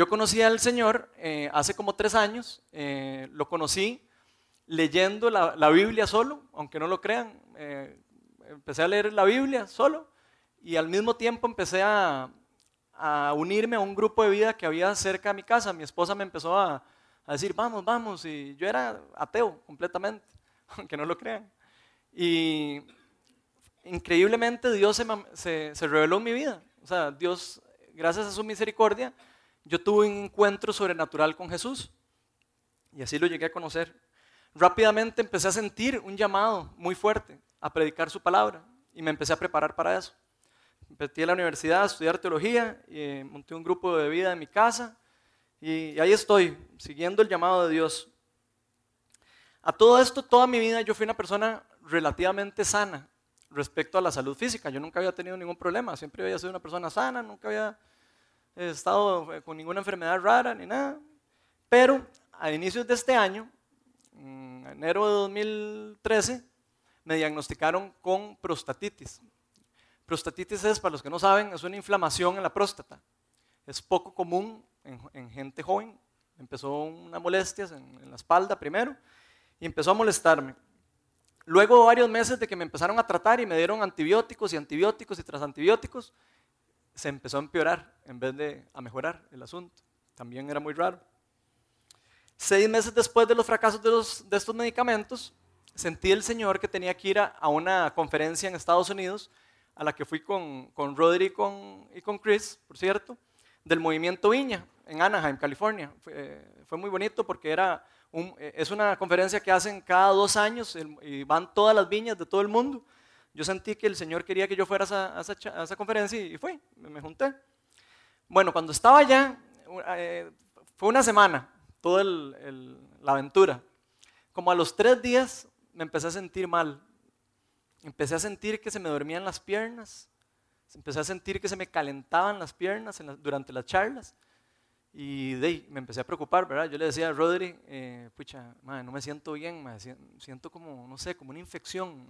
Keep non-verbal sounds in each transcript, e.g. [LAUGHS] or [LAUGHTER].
Yo conocí al Señor eh, hace como tres años, eh, lo conocí leyendo la, Biblia solo, aunque no lo crean. Eh, empecé a leer la Biblia solo y al mismo tiempo empecé a, unirme a un grupo de vida que había cerca de mi casa. Mi esposa me empezó a, decir, vamos, vamos, y yo era ateo completamente, [LAUGHS] aunque no lo crean. Y increíblemente Dios se, se reveló en mi vida. O sea, Dios, gracias a su misericordia, yo tuve un encuentro sobrenatural con Jesús y así lo llegué a conocer. Rápidamente empecé a sentir un llamado muy fuerte a predicar su palabra y me empecé a preparar para eso. Empecé a la universidad a estudiar teología y monté un grupo de vida en mi casa y ahí estoy, siguiendo el llamado de Dios. A todo esto, toda mi vida yo fui una persona relativamente sana respecto a la salud física. Yo nunca había tenido ningún problema, siempre había sido una persona sana, nunca había he estado eh, con ninguna enfermedad rara ni nada. Pero a inicios de este año, en enero de 2013, me diagnosticaron con prostatitis. Prostatitis es, para los que no saben, es una inflamación en la próstata. Es poco común en, gente joven. Empezó una molestia en, en la espalda primero y empezó a molestarme. Luego varios meses de que me empezaron a tratar y me dieron antibióticos y antibióticos y tras antibióticos, se empezó a empeorar en vez de a mejorar el asunto. También era muy raro. Seis meses después de los fracasos de, estos medicamentos, sentí el Señor que tenía que ir a, una conferencia en Estados Unidos, a la que fui con, con Rodri y con, y con Chris, por cierto, del movimiento Viña en Anaheim, California. Fue, muy bonito porque era es una conferencia que hacen cada dos años y van todas las viñas de todo el mundo yo sentí que el Señor quería que yo fuera a esa, conferencia y fui, me, junté. Bueno, cuando estaba allá, eh, fue una semana, toda la aventura. Como a los tres días me empecé a sentir mal. Empecé a sentir que se me dormían las piernas. Empecé a sentir que se me calentaban las piernas durante las charlas. Y de me empecé a preocupar, ¿verdad? Yo le decía a Rodri, eh, pucha, no me siento bien, siento como, no sé, como una infección.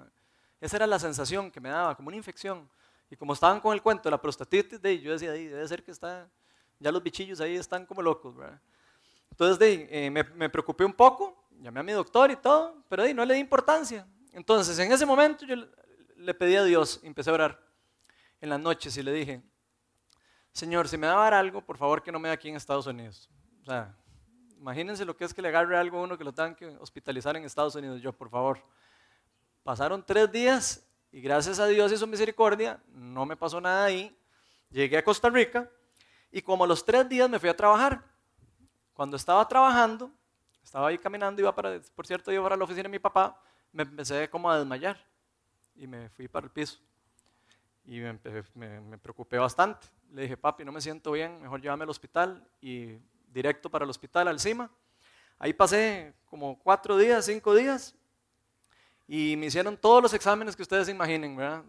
Esa era la sensación que me daba, como una infección. Y como estaban con el cuento de la prostatitis, de, yo decía, debe ser que está, ya los bichillos ahí están como locos. ¿verdad? Entonces de, eh, me, preocupé un poco, llamé a mi doctor y todo, pero de, no le di importancia. Entonces en ese momento yo le pedí a Dios, empecé a orar en las noches y le dije, Señor, si me va algo, por favor que no me dé aquí en Estados Unidos. O sea, imagínense lo que es que le agarre algo a uno que lo tengan que hospitalizar en Estados Unidos. Yo, por favor. Pasaron tres días y gracias a Dios y su misericordia no me pasó nada ahí. Llegué a Costa Rica y como los tres días me fui a trabajar. Cuando estaba trabajando, estaba ahí caminando, iba para, por cierto, iba para la oficina de mi papá, me empecé como a desmayar y me fui para el piso. Y me, me, preocupé bastante. Le dije, papi, no me siento bien, mejor llévame al hospital y directo para el hospital al CIMA. Ahí pasé como cuatro días, cinco días y me hicieron todos los exámenes que ustedes imaginen, ¿verdad?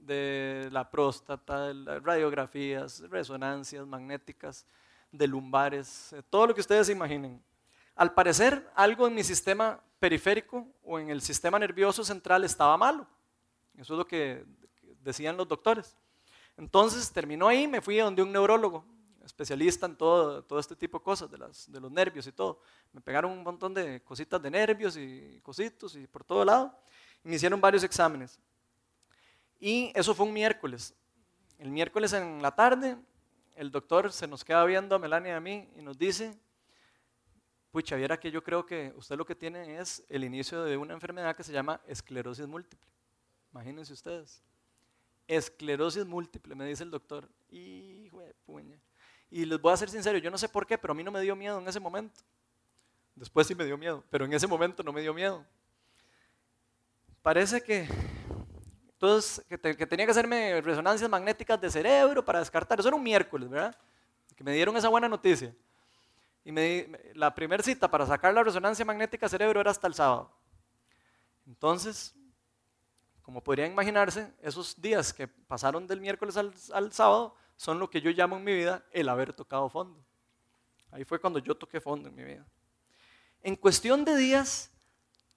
De la próstata, radiografías, resonancias magnéticas, de lumbares, todo lo que ustedes imaginen. Al parecer, algo en mi sistema periférico o en el sistema nervioso central estaba malo. Eso es lo que decían los doctores. Entonces terminó ahí, me fui a donde un neurólogo especialista en todo, todo este tipo de cosas, de, las, de los nervios y todo. Me pegaron un montón de cositas de nervios y cositos y por todo lado. Y me hicieron varios exámenes. Y eso fue un miércoles. El miércoles en la tarde, el doctor se nos queda viendo a Melania y a mí y nos dice, pucha, viera que yo creo que usted lo que tiene es el inicio de una enfermedad que se llama esclerosis múltiple. Imagínense ustedes. Esclerosis múltiple, me dice el doctor. Hijo de puña. Y les voy a ser sincero, yo no sé por qué, pero a mí no me dio miedo en ese momento. Después sí me dio miedo, pero en ese momento no me dio miedo. Parece que, entonces, que, tenía que hacerme resonancias magnéticas de cerebro para descartar. Eso era un miércoles, ¿verdad? Que me dieron esa buena noticia. Y me, la primera cita para sacar la resonancia magnética cerebro era hasta el sábado. Entonces, como podrían imaginarse, esos días que pasaron del miércoles al sábado son lo que yo llamo en mi vida el haber tocado fondo. Ahí fue cuando yo toqué fondo en mi vida. En cuestión de días,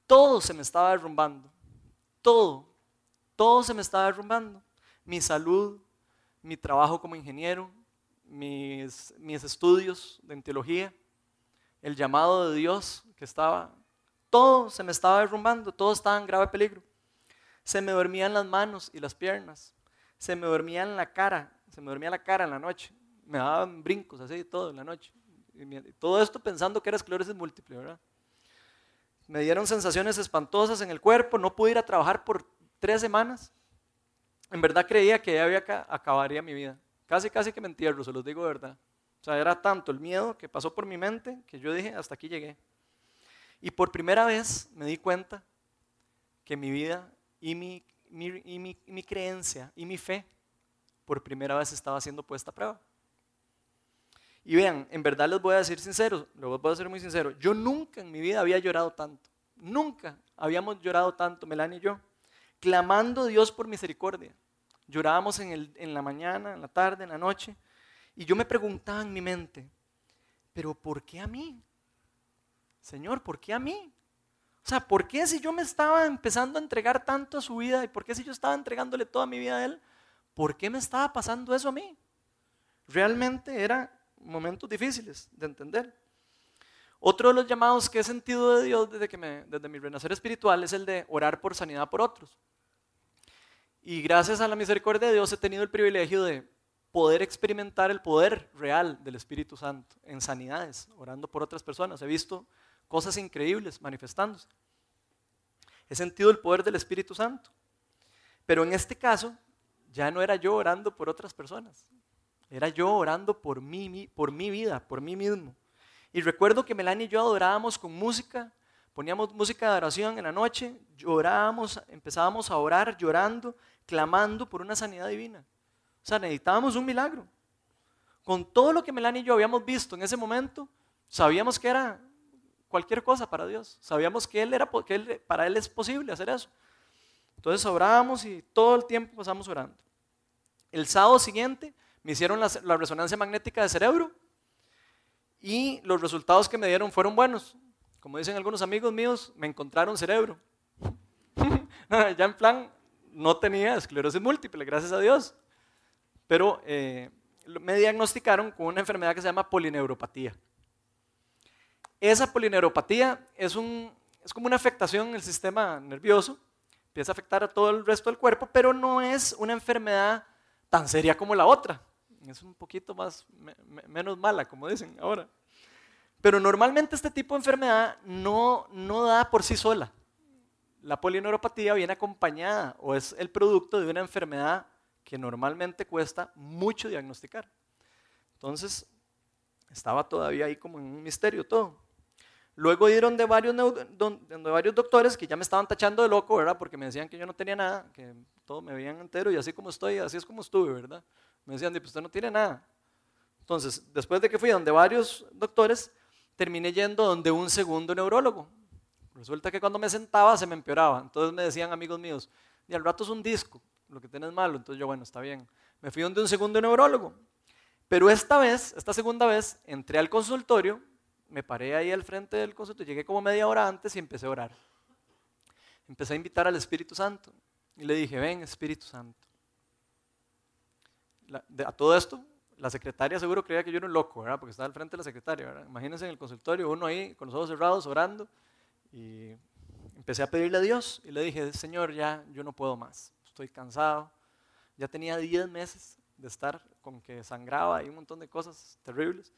todo se me estaba derrumbando. Todo, todo se me estaba derrumbando. Mi salud, mi trabajo como ingeniero, mis, mis estudios de teología, el llamado de Dios que estaba, todo se me estaba derrumbando, todo estaba en grave peligro. Se me dormían las manos y las piernas, se me dormía la cara, se me dormía la cara en la noche, me daban brincos así todo en la noche. Y todo esto pensando que era esclerosis múltiple, ¿verdad? Me dieron sensaciones espantosas en el cuerpo, no pude ir a trabajar por tres semanas. En verdad creía que ya había acabaría mi vida. Casi, casi que me entierro, se los digo de verdad. O sea, era tanto el miedo que pasó por mi mente que yo dije, hasta aquí llegué. Y por primera vez me di cuenta que mi vida y mi, y mi creencia y mi fe por primera vez estaba siendo puesta a prueba. Y vean, en verdad les voy a decir sincero, les voy a ser muy sincero, yo nunca en mi vida había llorado tanto, nunca habíamos llorado tanto, Melanie y yo, clamando a Dios por misericordia. Llorábamos en, el, en la mañana, en la tarde, en la noche, y yo me preguntaba en mi mente, pero ¿por qué a mí? Señor, ¿por qué a mí? O sea, ¿por qué si yo me estaba empezando a entregar tanto a su vida y por qué si yo estaba entregándole toda mi vida a Él, ¿por qué me estaba pasando eso a mí? Realmente era momentos difíciles de entender. Otro de los llamados que he sentido de Dios desde, que me, desde mi renacer espiritual es el de orar por sanidad por otros. Y gracias a la misericordia de Dios he tenido el privilegio de poder experimentar el poder real del Espíritu Santo en sanidades, orando por otras personas. He visto cosas increíbles manifestándose. He sentido el poder del Espíritu Santo. Pero en este caso, ya no era yo orando por otras personas, era yo orando por mí, por mi vida, por mí mismo. Y recuerdo que Melanie y yo adorábamos con música, poníamos música de adoración en la noche, llorábamos, empezábamos a orar llorando, clamando por una sanidad divina. O sea, necesitábamos un milagro. Con todo lo que Melanie y yo habíamos visto en ese momento, sabíamos que era cualquier cosa para Dios. Sabíamos que, él era, que para Él es posible hacer eso. Entonces orábamos y todo el tiempo pasamos orando. El sábado siguiente me hicieron la, resonancia magnética de cerebro y los resultados que me dieron fueron buenos. Como dicen algunos amigos míos, me encontraron cerebro. [LAUGHS] ya en plan, no tenía esclerosis múltiple, gracias a Dios. Pero eh, me diagnosticaron con una enfermedad que se llama polineuropatía. Esa polineuropatía es, un, es como una afectación en el sistema nervioso, empieza a afectar a todo el resto del cuerpo, pero no es una enfermedad tan seria como la otra es un poquito más, menos mala, como dicen ahora. Pero normalmente este tipo de enfermedad no, no da por sí sola. La polineuropatía viene acompañada o es el producto de una enfermedad que normalmente cuesta mucho diagnosticar. Entonces, estaba todavía ahí como en un misterio todo. Luego dieron de varios, de varios doctores que ya me estaban tachando de loco, ¿verdad? Porque me decían que yo no tenía nada, que todo me veían entero y así como estoy, así es como estuve, ¿verdad? Me decían, pues usted no tiene nada. Entonces, después de que fui donde varios doctores, terminé yendo donde un segundo neurólogo. Resulta que cuando me sentaba se me empeoraba. Entonces me decían amigos míos, y al rato es un disco, lo que tienes malo. Entonces yo, bueno, está bien. Me fui donde un segundo neurólogo. Pero esta vez, esta segunda vez, entré al consultorio, me paré ahí al frente del consultorio, llegué como media hora antes y empecé a orar. Empecé a invitar al Espíritu Santo. Y le dije, ven Espíritu Santo a todo esto, la secretaria seguro creía que yo era un loco, ¿verdad? Porque estaba al frente de la secretaria. Imagínense en el consultorio, uno ahí con los ojos cerrados orando y empecé a pedirle a Dios y le dije, Señor, ya yo no puedo más, estoy cansado. Ya tenía 10 meses de estar con que sangraba y un montón de cosas terribles.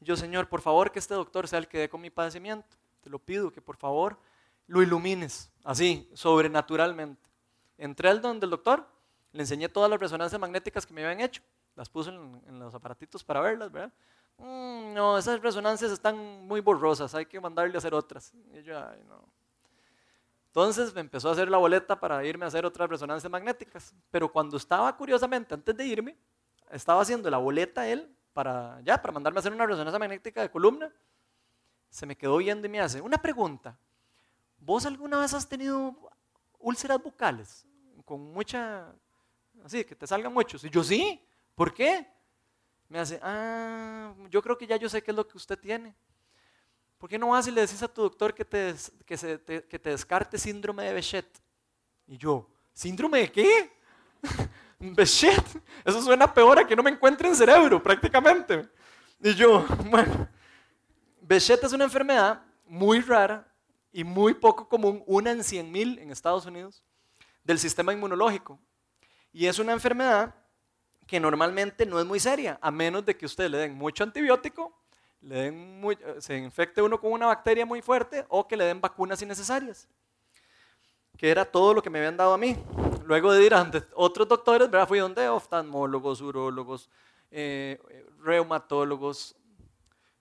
Yo, Señor, por favor que este doctor sea el que dé con mi padecimiento. Te lo pido que por favor lo ilumines, así, sobrenaturalmente. Entré al don del doctor le enseñé todas las resonancias magnéticas que me habían hecho. Las puse en, los aparatitos para verlas, ¿verdad? Mm, no, esas resonancias están muy borrosas, hay que mandarle a hacer otras. Y yo, ay, no. Entonces me empezó a hacer la boleta para irme a hacer otras resonancias magnéticas. Pero cuando estaba, curiosamente, antes de irme, estaba haciendo la boleta él para, ya, para mandarme a hacer una resonancia magnética de columna. Se me quedó viendo y me hace, una pregunta. ¿Vos alguna vez has tenido úlceras bucales con mucha así, que te salgan muchos. Y yo, sí, ¿por qué? Me hace, ah, yo creo que ya yo sé qué es lo que usted tiene. ¿Por qué no vas y le decís a tu doctor que te, que, se, te, que te descarte síndrome de Bechet? Y yo, ¿síndrome de qué? Beshet, eso suena peor a que no me encuentre en cerebro, prácticamente. Y yo, [LAUGHS] bueno, Beshet es una enfermedad muy rara y muy poco común, una en 100 mil en Estados Unidos, del sistema inmunológico. Y es una enfermedad que normalmente no es muy seria, a menos de que usted le den mucho antibiótico, le den se infecte uno con una bacteria muy fuerte o que le den vacunas innecesarias, que era todo lo que me habían dado a mí. Luego de ir a otros doctores, ¿verdad? fui donde oftalmólogos, urólogos, eh, reumatólogos,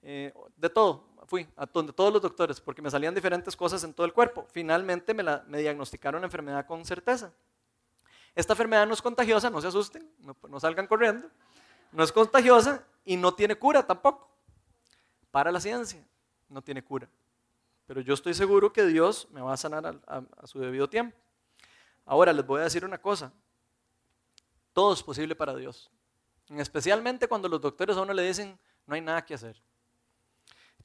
eh, de todo. Fui a donde todos los doctores porque me salían diferentes cosas en todo el cuerpo. Finalmente me, la, me diagnosticaron la enfermedad con certeza. Esta enfermedad no es contagiosa, no se asusten, no, salgan corriendo. No es contagiosa y no tiene cura tampoco. Para la ciencia, no tiene cura. Pero yo estoy seguro que Dios me va a sanar a, a su debido tiempo. Ahora les voy a decir una cosa. Todo es posible para Dios. Especialmente cuando los doctores a uno le dicen, no hay nada que hacer.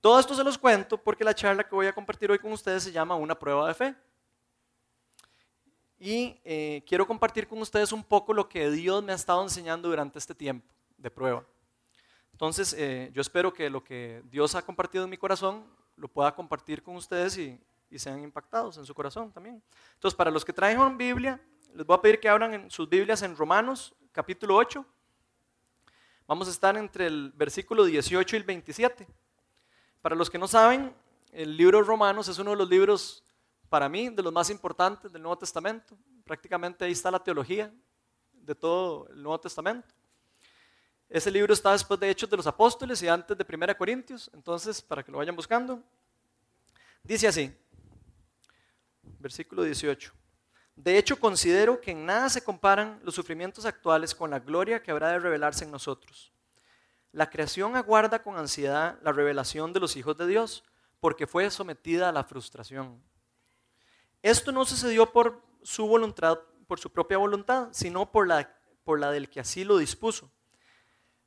Todo esto se los cuento porque la charla que voy a compartir hoy con ustedes se llama Una prueba de fe y eh, quiero compartir con ustedes un poco lo que Dios me ha estado enseñando durante este tiempo de prueba. Entonces, eh, yo espero que lo que Dios ha compartido en mi corazón lo pueda compartir con ustedes y, sean impactados en su corazón también. Entonces, para los que traen Biblia, les voy a pedir que abran en sus Biblias en Romanos, capítulo 8. Vamos a estar entre el versículo 18 y el 27. Para los que no saben, el libro Romanos es uno de los libros para mí, de los más importantes del Nuevo Testamento. Prácticamente ahí está la teología de todo el Nuevo Testamento. Ese libro está después de Hechos de los Apóstoles y antes de Primera Corintios, entonces para que lo vayan buscando. Dice así, versículo 18. De hecho, considero que en nada se comparan los sufrimientos actuales con la gloria que habrá de revelarse en nosotros. La creación aguarda con ansiedad la revelación de los hijos de Dios, porque fue sometida a la frustración. Esto no sucedió por su voluntad, por su propia voluntad, sino por la, por la del que así lo dispuso.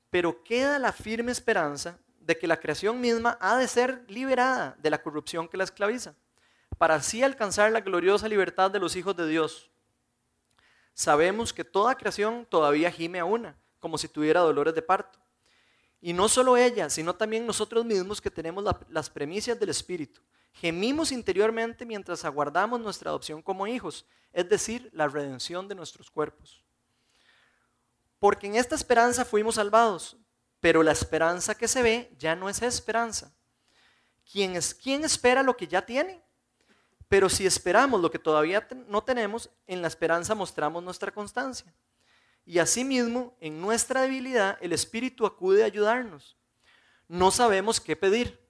Pero queda la firme esperanza de que la creación misma ha de ser liberada de la corrupción que la esclaviza, para así alcanzar la gloriosa libertad de los hijos de Dios. Sabemos que toda creación todavía gime a una, como si tuviera dolores de parto. Y no solo ella, sino también nosotros mismos que tenemos las premisas del Espíritu. Gemimos interiormente mientras aguardamos nuestra adopción como hijos, es decir, la redención de nuestros cuerpos. Porque en esta esperanza fuimos salvados, pero la esperanza que se ve ya no es esperanza. ¿Quién, es, quién espera lo que ya tiene? Pero si esperamos lo que todavía no tenemos, en la esperanza mostramos nuestra constancia. Y asimismo, en nuestra debilidad, el Espíritu acude a ayudarnos. No sabemos qué pedir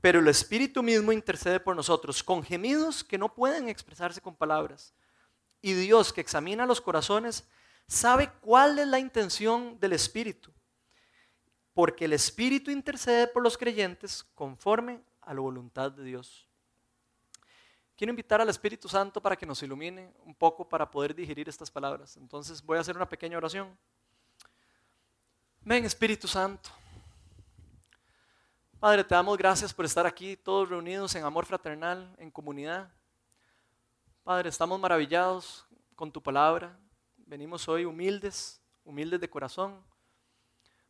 pero el Espíritu mismo intercede por nosotros con gemidos que no pueden expresarse con palabras. Y Dios que examina los corazones sabe cuál es la intención del Espíritu, porque el Espíritu intercede por los creyentes conforme a la voluntad de Dios. Quiero invitar al Espíritu Santo para que nos ilumine un poco para poder digerir estas palabras. Entonces voy a hacer una pequeña oración. Ven Espíritu Santo. Padre, te damos gracias por estar aquí todos reunidos en amor fraternal, en comunidad. Padre, estamos maravillados con tu palabra. Venimos hoy humildes, humildes de corazón.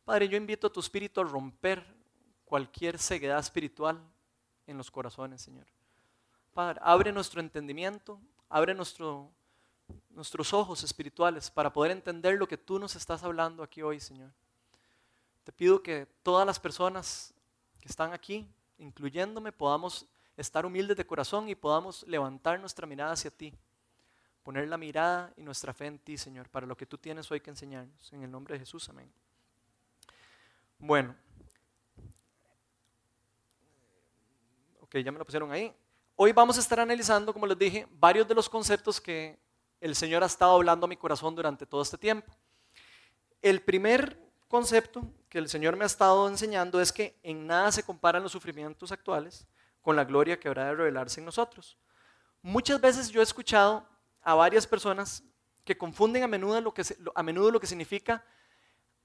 Padre, yo invito a tu espíritu a romper cualquier ceguedad espiritual en los corazones, Señor. Padre, abre nuestro entendimiento, abre nuestro, nuestros ojos espirituales para poder entender lo que tú nos estás hablando aquí hoy, Señor. Te pido que todas las personas que están aquí, incluyéndome, podamos estar humildes de corazón y podamos levantar nuestra mirada hacia ti. Poner la mirada y nuestra fe en ti, Señor, para lo que tú tienes hoy que enseñarnos. En el nombre de Jesús, amén. Bueno. Ok, ya me lo pusieron ahí. Hoy vamos a estar analizando, como les dije, varios de los conceptos que el Señor ha estado hablando a mi corazón durante todo este tiempo. El primer concepto que el Señor me ha estado enseñando es que en nada se comparan los sufrimientos actuales con la gloria que habrá de revelarse en nosotros. Muchas veces yo he escuchado a varias personas que confunden a menudo lo que, a menudo lo que significa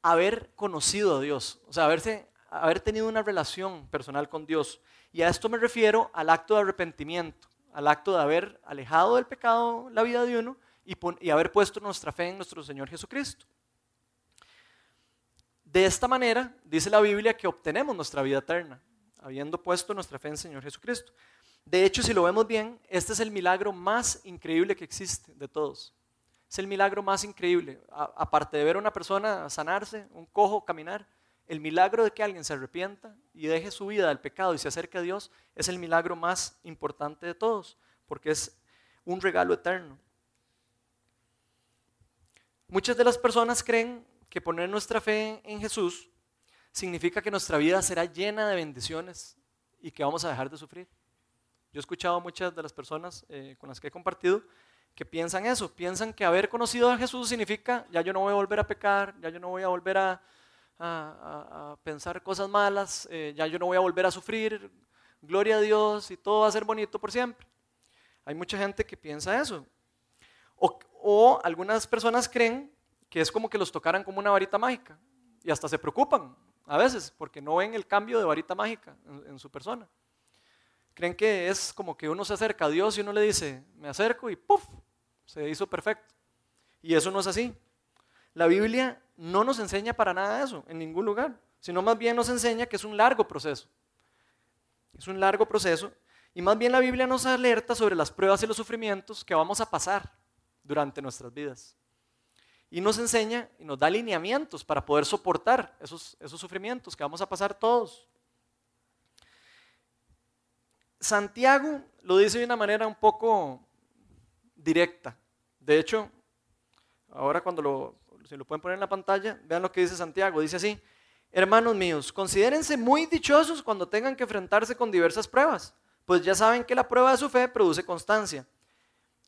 haber conocido a Dios, o sea, haberse, haber tenido una relación personal con Dios. Y a esto me refiero al acto de arrepentimiento, al acto de haber alejado del pecado la vida de uno y, haber puesto nuestra fe en nuestro Señor Jesucristo. De esta manera, dice la Biblia, que obtenemos nuestra vida eterna, habiendo puesto nuestra fe en el Señor Jesucristo. De hecho, si lo vemos bien, este es el milagro más increíble que existe de todos. Es el milagro más increíble. aparte de ver a una persona sanarse, un cojo caminar, el milagro de que alguien se arrepienta y deje su vida del pecado y se acerque a Dios es el milagro más importante de todos, porque es un regalo eterno. Muchas de las personas creen que poner nuestra fe en Jesús significa que nuestra vida será llena de bendiciones y que vamos a dejar de sufrir. Yo he escuchado a muchas de las personas eh, con las que he compartido que piensan eso, piensan que haber conocido a Jesús significa ya yo no voy a volver a pecar, ya yo no voy a volver a, pensar cosas malas, eh, ya yo no voy a volver a sufrir, gloria a Dios y todo va a ser bonito por siempre. Hay mucha gente que piensa eso. O, o algunas personas creen que es como que los tocaran como una varita mágica y hasta se preocupan a veces porque no ven el cambio de varita mágica en, su persona. Creen que es como que uno se acerca a Dios y uno le dice, me acerco y ¡puf! Se hizo perfecto. Y eso no es así. La Biblia no nos enseña para nada eso, en ningún lugar, sino más bien nos enseña que es un largo proceso. Es un largo proceso y más bien la Biblia nos alerta sobre las pruebas y los sufrimientos que vamos a pasar durante nuestras vidas. Y nos enseña y nos da lineamientos para poder soportar esos, esos sufrimientos que vamos a pasar todos. Santiago lo dice de una manera un poco directa. De hecho, ahora cuando lo, si lo pueden poner en la pantalla, vean lo que dice Santiago. Dice así, hermanos míos, considérense muy dichosos cuando tengan que enfrentarse con diversas pruebas, pues ya saben que la prueba de su fe produce constancia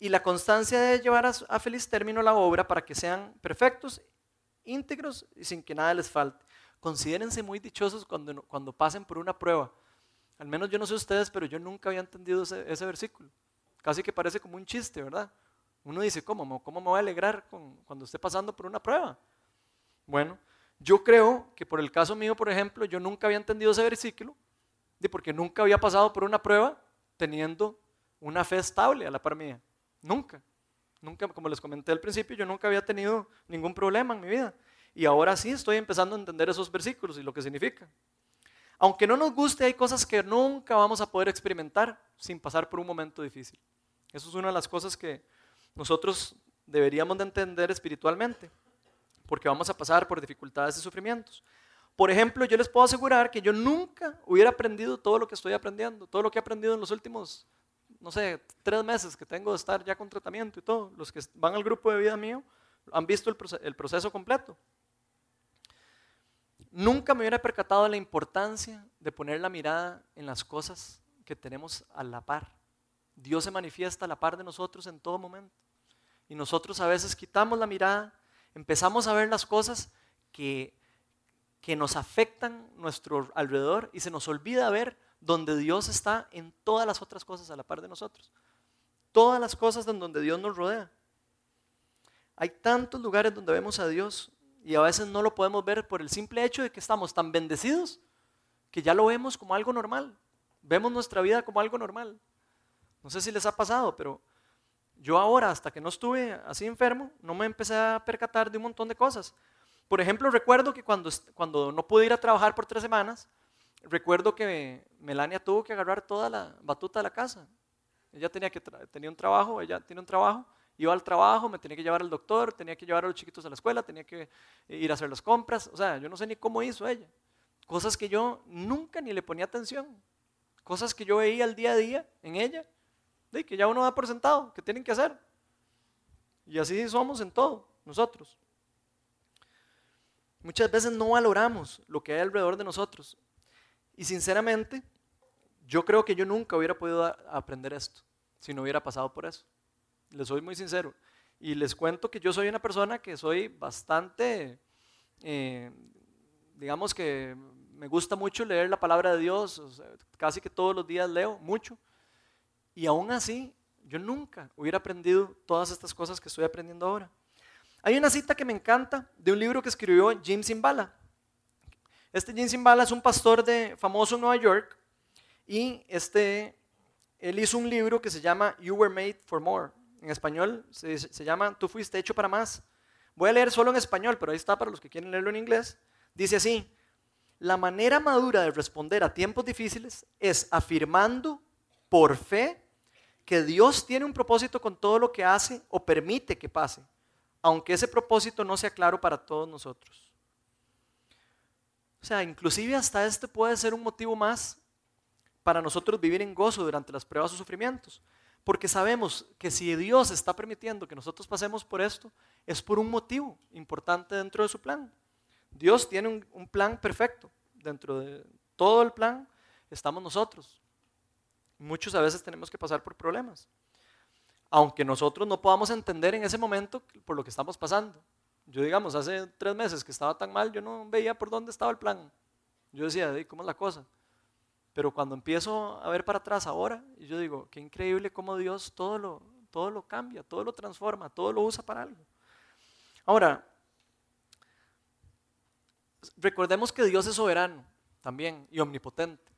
y la constancia de llevar a, feliz término la obra para que sean perfectos, íntegros y sin que nada les falte. Considérense muy dichosos cuando, cuando pasen por una prueba. Al menos yo no sé ustedes, pero yo nunca había entendido ese, versículo. Casi que parece como un chiste, ¿verdad? Uno dice, ¿cómo, cómo me voy a alegrar cuando esté pasando por una prueba? Bueno, yo creo que por el caso mío, por ejemplo, yo nunca había entendido ese versículo, de porque nunca había pasado por una prueba teniendo una fe estable a la par mía. Nunca. Nunca, como les comenté al principio, yo nunca había tenido ningún problema en mi vida. Y ahora sí estoy empezando a entender esos versículos y lo que significa. Aunque no nos guste, hay cosas que nunca vamos a poder experimentar sin pasar por un momento difícil. Eso es una de las cosas que nosotros deberíamos de entender espiritualmente, porque vamos a pasar por dificultades y sufrimientos. Por ejemplo, yo les puedo asegurar que yo nunca hubiera aprendido todo lo que estoy aprendiendo, todo lo que he aprendido en los últimos no sé, tres meses que tengo de estar ya con tratamiento y todo, los que van al grupo de vida mío han visto el, proceso, completo. Nunca me hubiera percatado la importancia de poner la mirada en las cosas que tenemos a la par. Dios se manifiesta a la par de nosotros en todo momento. Y nosotros a veces quitamos la mirada, empezamos a ver las cosas que, que nos afectan nuestro alrededor y se nos olvida ver donde Dios está en todas las otras cosas a la par de nosotros. Todas las cosas en donde Dios nos rodea. Hay tantos lugares donde vemos a Dios y a veces no lo podemos ver por el simple hecho de que estamos tan bendecidos que ya lo vemos como algo normal. Vemos nuestra vida como algo normal. No sé si les ha pasado, pero yo ahora, hasta que no estuve así enfermo, no me empecé a percatar de un montón de cosas. Por ejemplo, recuerdo que cuando, cuando no pude ir a trabajar por tres semanas, recuerdo que Melania tuvo que agarrar toda la batuta de la casa. Ella tenía, que tenía un trabajo, ella tiene un trabajo, iba al trabajo, me tenía que llevar al doctor, tenía que llevar a los chiquitos a la escuela, tenía que ir a hacer las compras. O sea, yo no sé ni cómo hizo ella. Cosas que yo nunca ni le ponía atención. Cosas que yo veía al día a día en ella, que ya uno da por sentado, que tienen que hacer. Y así somos en todo, nosotros. Muchas veces no valoramos lo que hay alrededor de nosotros. Y sinceramente, yo creo que yo nunca hubiera podido aprender esto si no hubiera pasado por eso. Les soy muy sincero. Y les cuento que yo soy una persona que soy bastante, eh, digamos que me gusta mucho leer la palabra de Dios, casi que todos los días leo mucho. Y aún así, yo nunca hubiera aprendido todas estas cosas que estoy aprendiendo ahora. Hay una cita que me encanta de un libro que escribió Jim Simbala. Este Jim Simbala es un pastor de, famoso Nueva York y este, él hizo un libro que se llama You Were Made for More. en español se, se llama Tú fuiste hecho para más. Voy a leer solo en español, pero ahí está para los que quieren leerlo en inglés. Dice así, la manera madura de responder a tiempos difíciles es afirmando por fe que Dios tiene un propósito con todo lo que hace o permite que pase, aunque ese propósito no sea claro para todos nosotros. O sea, inclusive hasta este puede ser un motivo más para nosotros vivir en gozo durante las pruebas o sufrimientos. Porque sabemos que si Dios está permitiendo que nosotros pasemos por esto, es por un motivo importante dentro de su plan. Dios tiene un, plan perfecto. Dentro de todo el plan estamos nosotros. Muchos a veces tenemos que pasar por problemas. Aunque nosotros no podamos entender en ese momento por lo que estamos pasando. Yo digamos, hace tres meses que estaba tan mal, yo no veía por dónde estaba el plan. Yo decía, ¿cómo es la cosa? Pero cuando empiezo a ver para atrás ahora, yo digo, qué increíble cómo Dios todo lo, todo lo cambia, todo lo transforma, todo lo usa para algo. Ahora, recordemos que Dios es soberano también y omnipotente.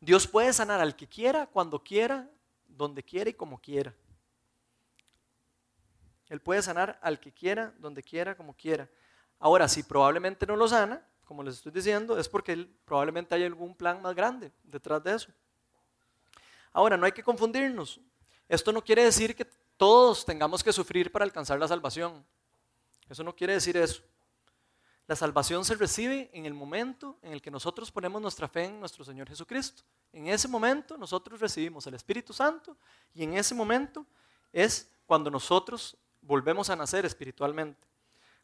Dios puede sanar al que quiera, cuando quiera, donde quiera y como quiera. Él puede sanar al que quiera, donde quiera, como quiera. Ahora, si probablemente no lo sana, como les estoy diciendo, es porque probablemente hay algún plan más grande detrás de eso. Ahora, no hay que confundirnos. Esto no quiere decir que todos tengamos que sufrir para alcanzar la salvación. Eso no quiere decir eso. La salvación se recibe en el momento en el que nosotros ponemos nuestra fe en nuestro Señor Jesucristo. En ese momento nosotros recibimos el Espíritu Santo y en ese momento es cuando nosotros volvemos a nacer espiritualmente.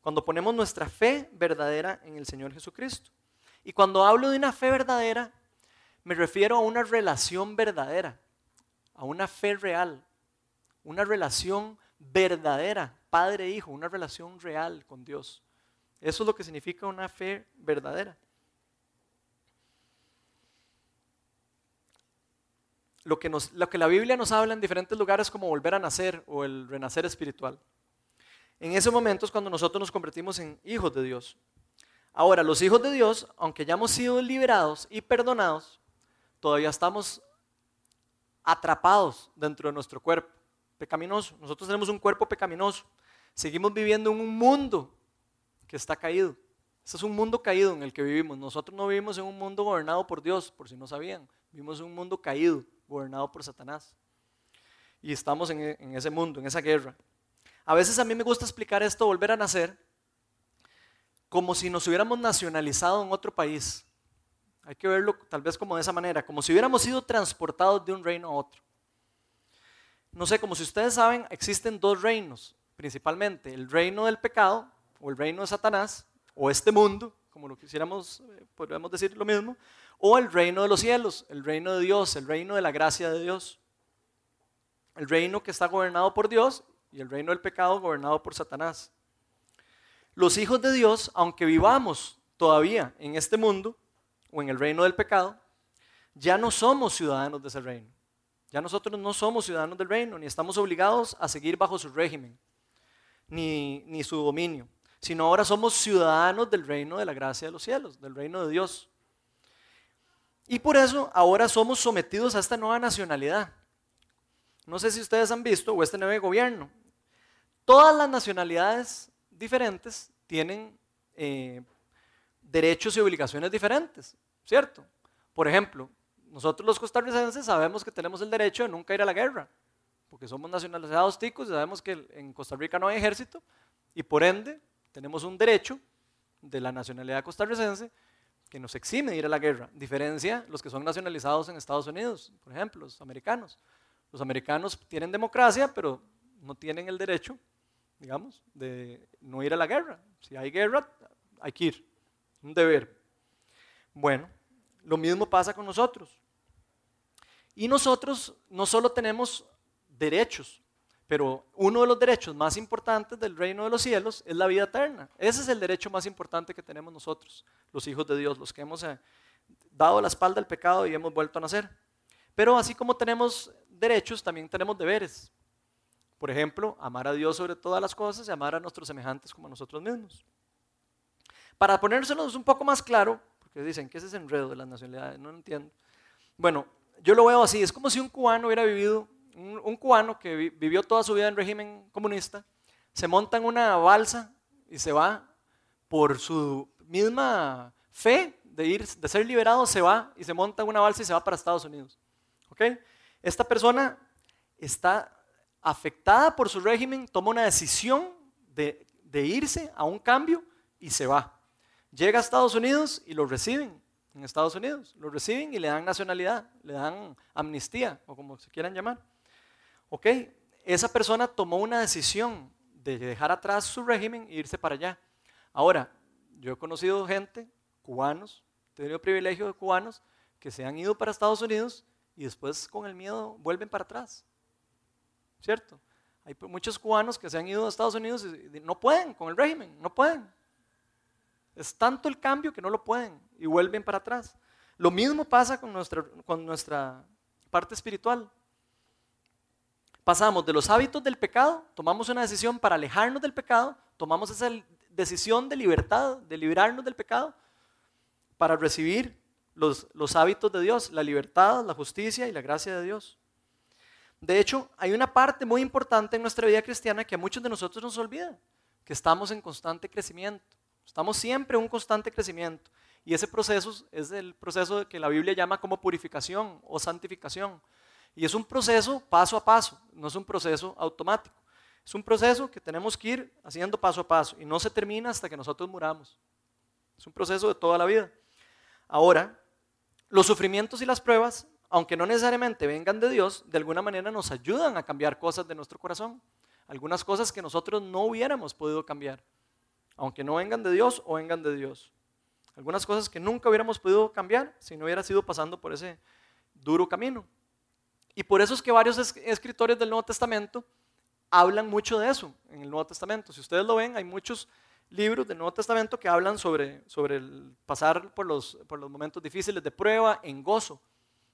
Cuando ponemos nuestra fe verdadera en el Señor Jesucristo. Y cuando hablo de una fe verdadera, me refiero a una relación verdadera, a una fe real, una relación verdadera, padre-hijo, una relación real con Dios. Eso es lo que significa una fe verdadera. Lo que, la Biblia nos habla en diferentes lugares como volver a nacer o el renacer espiritual. En ese momento es cuando nosotros nos convertimos en hijos de Dios. Ahora, los hijos de Dios, aunque ya hemos sido liberados y perdonados, todavía estamos atrapados dentro de nuestro cuerpo pecaminoso. Nosotros tenemos un cuerpo pecaminoso. Seguimos viviendo en un mundo que está caído. Este es un mundo caído en el que vivimos. Nosotros no vivimos en un mundo gobernado por Dios, por si no sabían. Vivimos en un mundo caído, gobernado por Satanás. Y estamos en, ese mundo, en esa guerra. A veces a mí me gusta explicar esto, volver a nacer, como si nos hubiéramos nacionalizado en otro país. Hay que verlo tal vez como de esa manera, como si hubiéramos sido transportados de un reino a otro. No sé, como si ustedes saben, existen dos reinos, principalmente el reino del pecado o el reino de Satanás, o este mundo, como lo quisiéramos, eh, podríamos decir lo mismo, o el reino de los cielos, el reino de Dios, el reino de la gracia de Dios. El reino que está gobernado por Dios y el reino del pecado gobernado por Satanás. Los hijos de Dios, aunque vivamos todavía en este mundo o en el reino del pecado, ya no somos ciudadanos de ese reino. Ya nosotros no somos ciudadanos del reino, ni estamos obligados a seguir bajo su régimen, ni, ni su dominio, sino ahora somos ciudadanos del reino de la gracia de los cielos, del reino de Dios. Y por eso ahora somos sometidos a esta nueva nacionalidad. No sé si ustedes han visto, o este nuevo gobierno, Todas las nacionalidades diferentes tienen eh, derechos y obligaciones diferentes, ¿cierto? Por ejemplo, nosotros los costarricenses sabemos que tenemos el derecho de nunca ir a la guerra, porque somos nacionalizados ticos y sabemos que en Costa Rica no hay ejército y por ende tenemos un derecho de la nacionalidad costarricense que nos exime de ir a la guerra. Diferencia los que son nacionalizados en Estados Unidos, por ejemplo, los americanos. Los americanos tienen democracia, pero no tienen el derecho digamos, de no ir a la guerra. Si hay guerra, hay que ir. Un deber. Bueno, lo mismo pasa con nosotros. Y nosotros no solo tenemos derechos, pero uno de los derechos más importantes del reino de los cielos es la vida eterna. Ese es el derecho más importante que tenemos nosotros, los hijos de Dios, los que hemos eh, dado la espalda al pecado y hemos vuelto a nacer. Pero así como tenemos derechos, también tenemos deberes. Por ejemplo, amar a Dios sobre todas las cosas y amar a nuestros semejantes como a nosotros mismos. Para ponérselos un poco más claro, porque dicen que ese es enredo de las nacionalidades, no lo entiendo. Bueno, yo lo veo así, es como si un cubano hubiera vivido un, cubano que vivió toda su vida en régimen comunista, se monta en una balsa y se va por su misma fe de, ir, de ser liberado, se va y se monta en una balsa y se va para Estados Unidos. ¿Okay? Esta persona está afectada por su régimen, toma una decisión de, de irse a un cambio y se va. Llega a Estados Unidos y lo reciben en Estados Unidos. Lo reciben y le dan nacionalidad, le dan amnistía o como se quieran llamar. ¿Ok? Esa persona tomó una decisión de dejar atrás su régimen e irse para allá. Ahora, yo he conocido gente, cubanos, he tenido privilegio de cubanos, que se han ido para Estados Unidos y después con el miedo vuelven para atrás. ¿Cierto? Hay muchos cubanos que se han ido a Estados Unidos y no pueden con el régimen, no pueden. Es tanto el cambio que no lo pueden y vuelven para atrás. Lo mismo pasa con nuestra, con nuestra parte espiritual. Pasamos de los hábitos del pecado, tomamos una decisión para alejarnos del pecado, tomamos esa decisión de libertad, de liberarnos del pecado, para recibir los, los hábitos de Dios, la libertad, la justicia y la gracia de Dios. De hecho, hay una parte muy importante en nuestra vida cristiana que a muchos de nosotros nos olvida, que estamos en constante crecimiento. Estamos siempre en un constante crecimiento. Y ese proceso es el proceso que la Biblia llama como purificación o santificación. Y es un proceso paso a paso, no es un proceso automático. Es un proceso que tenemos que ir haciendo paso a paso y no se termina hasta que nosotros muramos. Es un proceso de toda la vida. Ahora, los sufrimientos y las pruebas, aunque no necesariamente vengan de Dios, de alguna manera nos ayudan a cambiar cosas de nuestro corazón. Algunas cosas que nosotros no hubiéramos podido cambiar aunque no vengan de Dios o vengan de Dios. Algunas cosas que nunca hubiéramos podido cambiar si no hubiera sido pasando por ese duro camino. Y por eso es que varios escritores del Nuevo Testamento hablan mucho de eso en el Nuevo Testamento. Si ustedes lo ven, hay muchos libros del Nuevo Testamento que hablan sobre, sobre el pasar por los, por los momentos difíciles de prueba en gozo,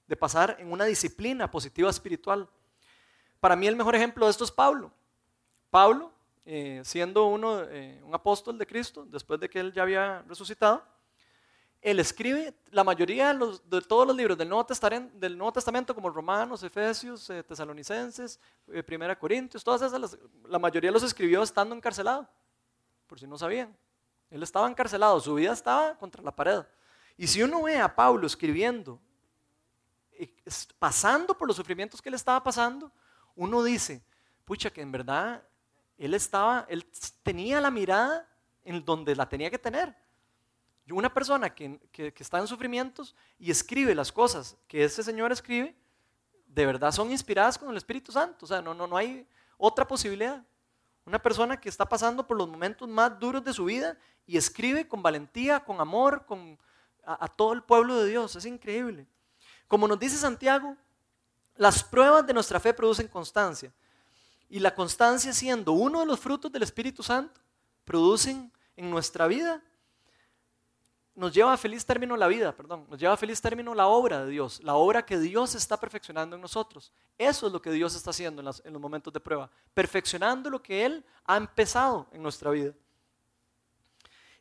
de pasar en una disciplina positiva espiritual. Para mí el mejor ejemplo de esto es Pablo. Pablo eh, siendo uno, eh, un apóstol de Cristo, después de que él ya había resucitado, él escribe la mayoría de, todos los libros del Nuevo, Testamento, como Romanos, Efesios, eh, Tesalonicenses, Primera Corintios, todas esas, la mayoría los escribió estando encarcelado, por si no sabían. Él estaba encarcelado, su vida estaba contra la pared. Y si uno ve a Pablo escribiendo, pasando por los sufrimientos que él estaba pasando, uno dice, pucha, que en verdad él estaba, él tenía la mirada en donde la tenía que tener. Una persona que, está en sufrimientos y escribe las cosas que ese Señor escribe, de verdad son inspiradas con el Espíritu Santo. O sea, no, no, no hay otra posibilidad. Una persona que está pasando por los momentos más duros de su vida y escribe con valentía, con amor, con, a todo el pueblo de Dios. Es increíble. Como nos dice Santiago, las pruebas de nuestra fe producen constancia. Y la constancia siendo uno de los frutos del Espíritu Santo, producen en nuestra vida, nos lleva a feliz término la vida, perdón, nos lleva a feliz término la obra de Dios, la obra que Dios está perfeccionando en nosotros. Eso es lo que Dios está haciendo en, los momentos de prueba, perfeccionando lo que Él ha empezado en nuestra vida.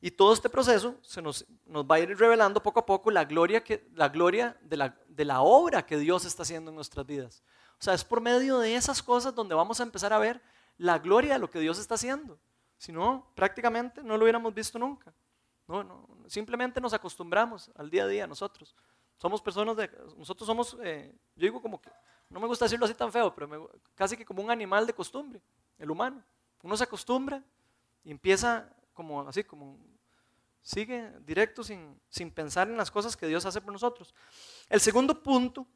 Y todo este proceso se nos, nos, va a ir revelando poco a poco la gloria, que, la gloria de, la, de la obra que Dios está haciendo en nuestras vidas. O sea, es por medio de esas cosas donde vamos a empezar a ver la gloria de lo que Dios está haciendo. Si no, prácticamente no lo hubiéramos visto nunca. No, no, simplemente nos acostumbramos al día a día nosotros. Somos personas de, nosotros somos, eh, yo digo como que, no me gusta decirlo así tan feo, pero casi que como un animal de costumbre, el humano. Uno se acostumbra y empieza como así, como sigue directo sin, sin pensar en las cosas que Dios hace por nosotros. El segundo punto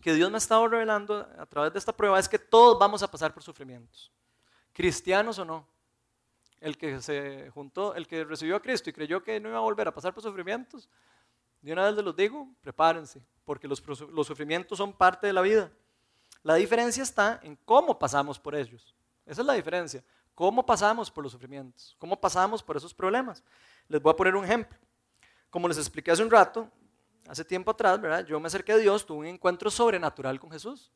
que Dios me ha estado revelando a través de esta prueba es que todos vamos a pasar por sufrimientos, cristianos o no. El que se juntó, el que recibió a Cristo y creyó que no iba a volver a pasar por sufrimientos, de una vez les los digo, prepárense, porque los, sufrimientos son parte de la vida. La diferencia está en cómo pasamos por ellos. Esa es la diferencia. ¿Cómo pasamos por los sufrimientos? ¿Cómo pasamos por esos problemas? Les voy a poner un ejemplo. Como les expliqué hace un rato, hace tiempo atrás, ¿verdad? Yo me acerqué a Dios, tuve un encuentro sobrenatural con Jesús.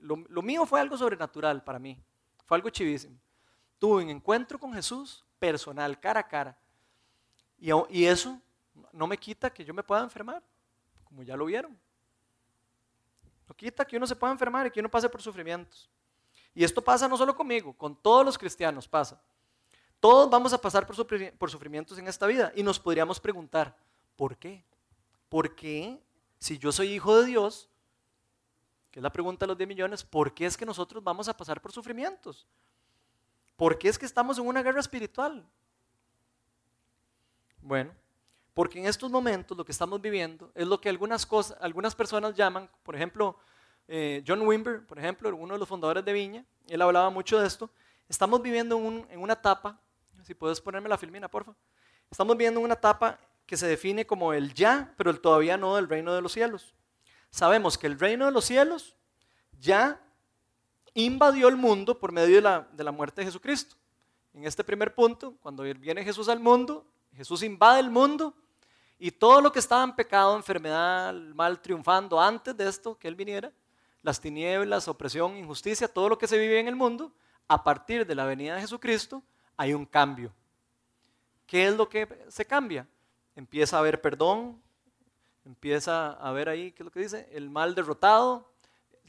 lo, mío fue algo sobrenatural para mí, fue algo chivísimo. Tuve un encuentro con Jesús personal, cara a cara. Y, eso no me quita que yo me pueda enfermar, como ya lo vieron. No quita que uno se pueda enfermar y que uno pase por sufrimientos. Y esto pasa no solo conmigo, con todos los cristianos pasa. Todos vamos a pasar por sufrimientos en esta vida y nos podríamos preguntar, ¿por qué? ¿Por qué si yo soy hijo de Dios, que es la pregunta de los 10 millones, ¿por qué es que nosotros vamos a pasar por sufrimientos? ¿Por qué es que estamos en una guerra espiritual? Bueno, porque en estos momentos lo que estamos viviendo es lo que algunas, cosas, algunas personas llaman, por ejemplo, eh, John Wimber, por ejemplo, uno de los fundadores de Viña, él hablaba mucho de esto. Estamos viviendo en, una etapa, si puedes ponerme la filmina, porfa. Estamos viviendo una etapa que se define como el ya, pero el todavía no del reino de los cielos. Sabemos que el reino de los cielos ya invadió el mundo por medio de la, de la muerte de Jesucristo. En este primer punto, cuando viene Jesús al mundo, Jesús invade el mundo y todo lo que estaba en pecado, enfermedad, mal triunfando antes de esto, que Él viniera, las tinieblas, opresión, injusticia, todo lo que se vive en el mundo, a partir de la venida de Jesucristo hay un cambio. ¿Qué es lo que se cambia? Empieza a haber perdón, empieza a ver ahí, ¿qué es lo que dice? El mal derrotado,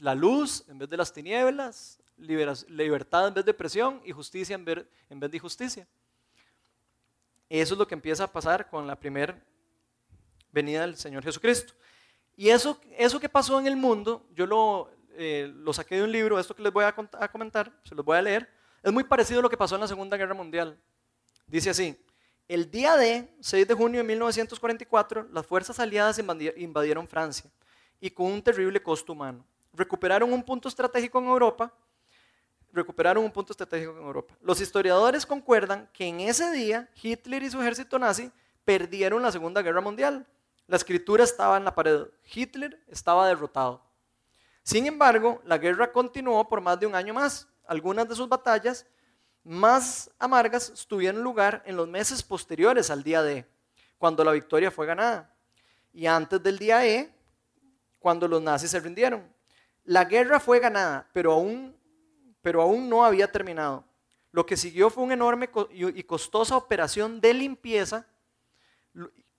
la luz en vez de las tinieblas, libertad en vez de presión y justicia en vez, de injusticia. Eso es lo que empieza a pasar con la primera venida del Señor Jesucristo. Y eso, eso que pasó en el mundo, yo lo, eh, lo saqué de un libro, esto que les voy a, a comentar, se los voy a leer, es muy parecido a lo que pasó en la Segunda Guerra Mundial. Dice así, el día de 6 de junio de 1944, las fuerzas aliadas invadieron Francia y con un terrible costo humano. Recuperaron un punto estratégico en Europa, recuperaron un punto estratégico en Europa. Los historiadores concuerdan que en ese día Hitler y su ejército nazi perdieron la Segunda Guerra Mundial la escritura estaba en la pared. Hitler estaba derrotado. Sin embargo, la guerra continuó por más de un año más. Algunas de sus batallas más amargas tuvieron lugar en los meses posteriores al día D, cuando la victoria fue ganada, y antes del día E, cuando los nazis se rindieron. La guerra fue ganada, pero aún, pero aún no había terminado. Lo que siguió fue una enorme y costosa operación de limpieza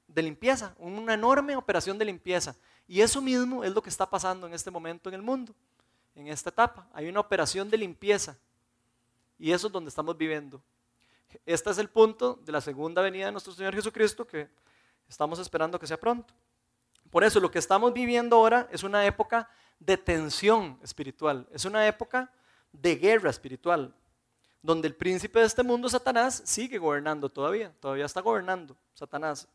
de limpieza, una enorme operación de limpieza. Y eso mismo es lo que está pasando en este momento en el mundo, en esta etapa. Hay una operación de limpieza. Y eso es donde estamos viviendo. Este es el punto de la segunda venida de nuestro Señor Jesucristo que estamos esperando que sea pronto. Por eso lo que estamos viviendo ahora es una época de tensión espiritual, es una época de guerra espiritual, donde el príncipe de este mundo, Satanás, sigue gobernando todavía, todavía está gobernando Satanás.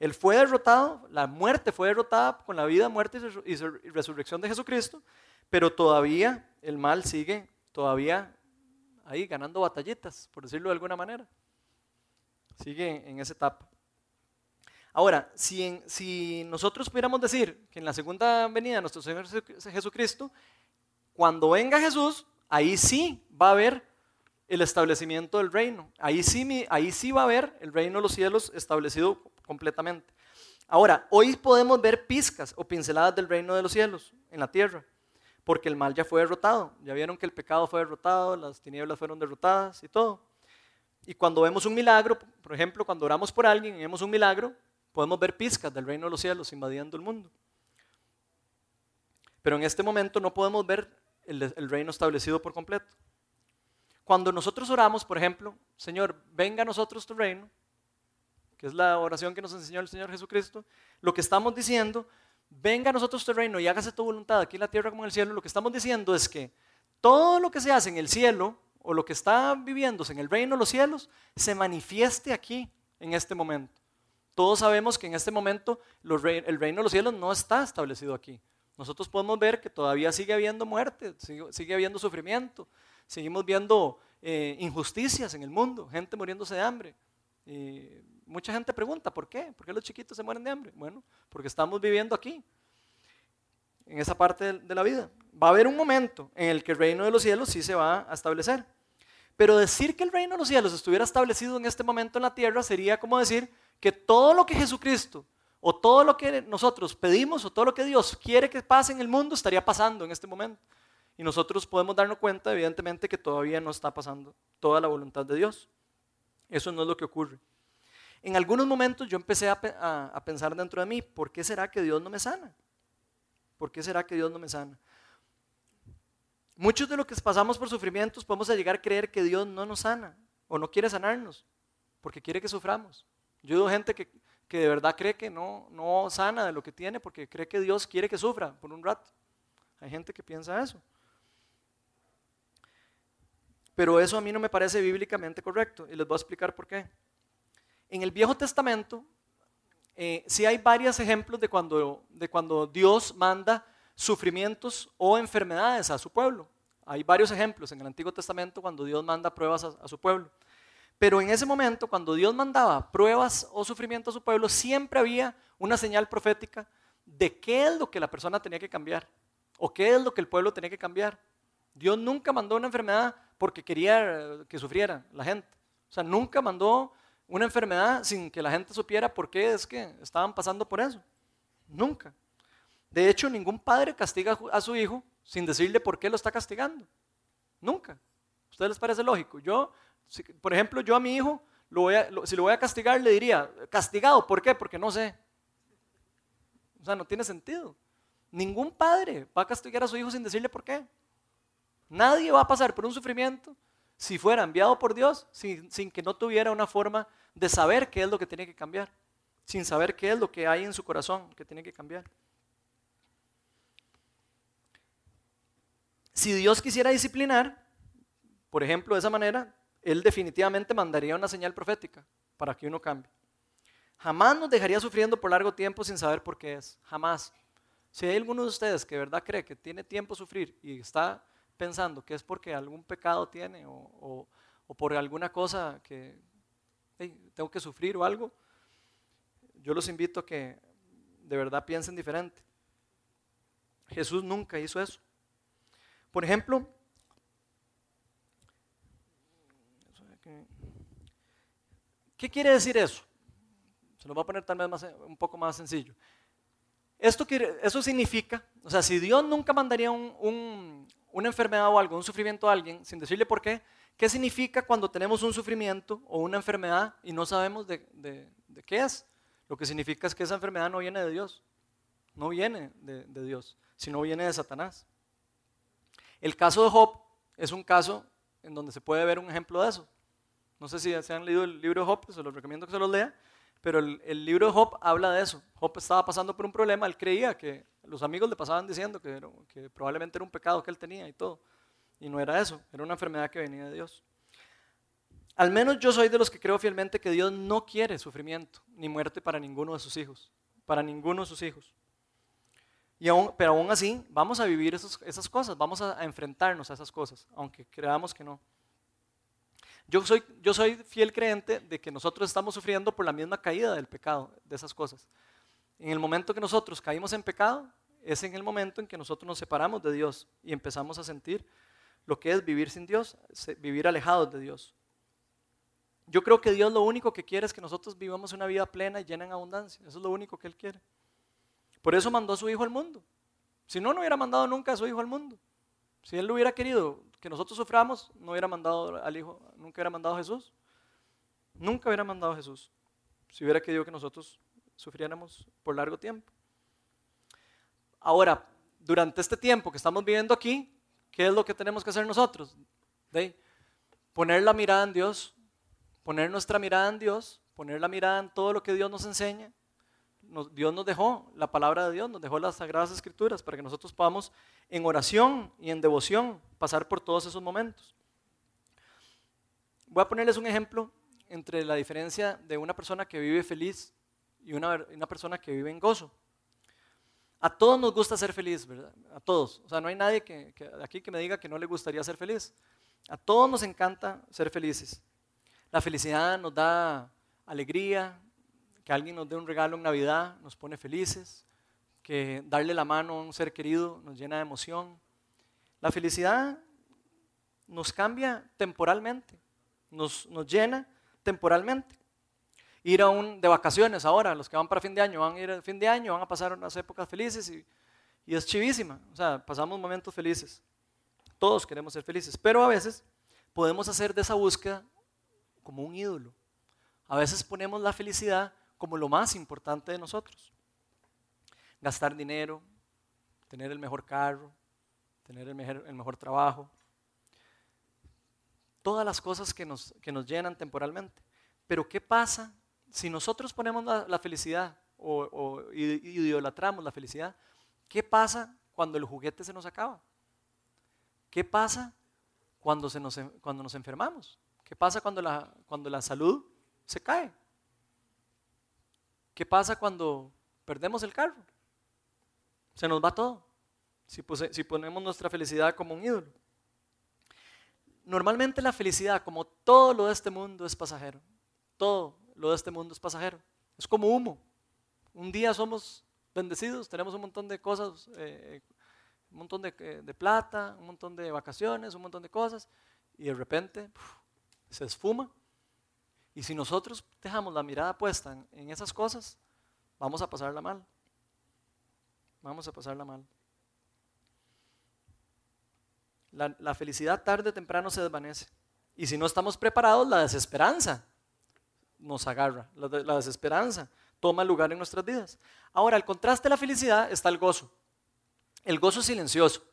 Él fue derrotado, la muerte fue derrotada con la vida, muerte y resurrección de Jesucristo, pero todavía el mal sigue todavía ahí ganando batallitas, por decirlo de alguna manera. Sigue en esa etapa. Ahora, si, nosotros pudiéramos decir que en la segunda venida de nuestro Señor Jesucristo, cuando venga Jesús, ahí sí va a haber el establecimiento del reino. Ahí sí, ahí sí va a haber el reino de los cielos establecido completamente. Ahora, hoy podemos ver pizcas o pinceladas del reino de los cielos en la tierra, porque el mal ya fue derrotado. Ya vieron que el pecado fue derrotado, las tinieblas fueron derrotadas y todo. Y cuando vemos un milagro, por ejemplo, cuando oramos por alguien y vemos un milagro, podemos ver pizcas del reino de los cielos invadiendo el mundo. Pero en este momento no podemos ver el reino establecido por completo. Cuando nosotros oramos, por ejemplo, Señor, venga a nosotros tu reino, que es la oración que nos enseñó el Señor Jesucristo, lo que estamos diciendo, venga a nosotros tu reino y hágase tu voluntad aquí en la tierra como en el cielo, lo que estamos diciendo es que todo lo que se hace en el cielo o lo que está viviéndose en el reino de los cielos se manifieste aquí en este momento. Todos sabemos que en este momento el reino de los cielos no está establecido aquí. Nosotros podemos ver que todavía sigue habiendo muerte, sigue habiendo sufrimiento, Seguimos viendo eh, injusticias en el mundo, gente muriéndose de hambre. Mucha gente pregunta, ¿por qué? ¿Por qué los chiquitos se mueren de hambre? Bueno, porque estamos viviendo aquí, en esa parte de la vida. Va a haber un momento en el que el reino de los cielos sí se va a establecer. Pero decir que el reino de los cielos estuviera establecido en este momento en la tierra sería como decir que todo lo que Jesucristo o todo lo que nosotros pedimos o todo lo que Dios quiere que pase en el mundo estaría pasando en este momento. Y nosotros podemos darnos cuenta, evidentemente, que todavía no está pasando toda la voluntad de Dios. Eso no es lo que ocurre. En algunos momentos yo empecé a, pensar dentro de mí, ¿por qué será que Dios no me sana? ¿Por qué será que Dios no me sana? Muchos de los que pasamos por sufrimientos podemos llegar a creer que Dios no nos sana o no quiere sanarnos porque quiere que suframos. Yo veo gente que, que de verdad cree que no, no sana de lo que tiene porque cree que Dios quiere que sufra por un rato. Hay gente que piensa eso. Pero eso a mí no me parece bíblicamente correcto y les voy a explicar por qué. En el Viejo Testamento eh, sí hay varios ejemplos de cuando, de cuando Dios manda sufrimientos o enfermedades a su pueblo. Hay varios ejemplos en el Antiguo Testamento cuando Dios manda pruebas a, a su pueblo. Pero en ese momento, cuando Dios mandaba pruebas o sufrimiento a su pueblo, siempre había una señal profética de qué es lo que la persona tenía que cambiar o qué es lo que el pueblo tenía que cambiar. Dios nunca mandó una enfermedad porque quería que sufriera la gente. O sea, nunca mandó una enfermedad sin que la gente supiera por qué es que estaban pasando por eso. Nunca. De hecho, ningún padre castiga a su hijo sin decirle por qué lo está castigando. Nunca. ¿A ustedes les parece lógico? Yo, por ejemplo, yo a mi hijo, si lo voy a castigar, le diría, castigado, ¿por qué? Porque no sé. O sea, no tiene sentido. Ningún padre va a castigar a su hijo sin decirle por qué. Nadie va a pasar por un sufrimiento si fuera enviado por Dios sin, que no tuviera una forma de saber qué es lo que tiene que cambiar, sin saber qué es lo que hay en su corazón que tiene que cambiar. Si Dios quisiera disciplinar, por ejemplo, de esa manera, Él definitivamente mandaría una señal profética para que uno cambie. Jamás nos dejaría sufriendo por largo tiempo sin saber por qué es. Jamás. Si hay alguno de ustedes que de verdad cree que tiene tiempo sufrir y está pensando que es porque algún pecado tiene o, por alguna cosa que tengo que sufrir o algo, yo los invito a que de verdad piensen diferente. Jesús nunca hizo eso. Por ejemplo, ¿qué quiere decir eso? Se lo voy a poner tal vez un poco más sencillo. Esto eso significa, o sea, si Dios nunca mandaría un, una enfermedad o algo, un sufrimiento a alguien, sin decirle por qué, ¿qué significa cuando tenemos un sufrimiento o una enfermedad y no sabemos de, qué es? Lo que significa es que esa enfermedad no viene de Dios, no viene de, Dios, sino viene de Satanás. El caso de Job es un caso en donde se puede ver un ejemplo de eso. No sé si se han leído el libro de Job, se los recomiendo que se los lea, pero el, libro de Job habla de eso. Job estaba pasando por un problema, él creía que los amigos le pasaban diciendo que, que probablemente era un pecado que él tenía y todo. Y no era eso, era una enfermedad que venía de Dios. Al menos yo soy de los que creo fielmente que Dios no quiere sufrimiento ni muerte para ninguno de sus hijos, para ninguno de sus hijos. Y aún, pero aún así vamos a vivir esas cosas, vamos a enfrentarnos a esas cosas, aunque creamos que no. Yo soy, yo soy fiel creyente de que nosotros estamos sufriendo por la misma caída del pecado, de esas cosas. En el momento que nosotros caímos en pecado, es en el momento en que nosotros nos separamos de Dios y empezamos a sentir lo que es vivir sin Dios, vivir alejados de Dios. Yo creo que Dios lo único que quiere es que nosotros vivamos una vida plena y llena en abundancia. Eso es lo único que Él quiere. Por eso mandó a su Hijo al mundo. Si no, no hubiera mandado nunca a su Hijo al mundo. Si Él lo hubiera querido que nosotros suframos, no hubiera mandado al Hijo, nunca hubiera mandado a Jesús. Nunca hubiera mandado a Jesús. Si hubiera querido que nosotros sufriéramos por largo tiempo. Ahora, durante este tiempo que estamos viviendo aquí, ¿qué es lo que tenemos que hacer nosotros? Poner la mirada en Dios, poner nuestra mirada en Dios, poner la mirada en todo lo que Dios nos enseña. Dios nos dejó, la palabra de Dios nos dejó las sagradas escrituras para que nosotros podamos en oración y en devoción pasar por todos esos momentos. Voy a ponerles un ejemplo entre la diferencia de una persona que vive feliz y una, persona que vive en gozo. A todos nos gusta ser feliz, ¿verdad? A todos. O sea, no hay nadie que, aquí que me diga que no le gustaría ser feliz. A todos nos encanta ser felices. La felicidad nos da alegría, que alguien nos dé un regalo en Navidad nos pone felices, que darle la mano a un ser querido nos llena de emoción. La felicidad nos cambia temporalmente, nos, nos llena temporalmente. Ir a un, de vacaciones ahora, los que van para fin de año van a ir al fin de año, van a pasar unas épocas felices y, y es chivísima. O sea, pasamos momentos felices. Todos queremos ser felices, pero a veces podemos hacer de esa búsqueda como un ídolo. A veces ponemos la felicidad como lo más importante de nosotros. Gastar dinero, tener el mejor carro, tener el mejor, el mejor trabajo, todas las cosas que nos, que nos llenan temporalmente. Pero ¿qué pasa si nosotros ponemos la, felicidad o, o, idolatramos la felicidad? ¿Qué pasa cuando el juguete se nos acaba? ¿Qué pasa cuando, se nos, cuando nos enfermamos? ¿Qué pasa cuando la, cuando la salud se cae? ¿Qué pasa cuando perdemos el carro? Se nos va todo. Si, ponemos nuestra felicidad como un ídolo. Normalmente la felicidad, como todo lo de este mundo, es pasajero. Todo lo de este mundo es pasajero. Es como humo. Un día somos bendecidos, tenemos un montón de cosas, eh, un montón de, eh, de, plata, un montón de vacaciones, un montón de cosas, y de repente se esfuma. Y si nosotros dejamos la mirada puesta en, esas cosas, vamos a pasarla mal. Vamos a pasarla mal. La, felicidad tarde o temprano se desvanece. Y si no estamos preparados, la desesperanza nos agarra. La, la, desesperanza toma lugar en nuestras vidas. Ahora, al contraste de la felicidad está el gozo. El gozo es silencioso.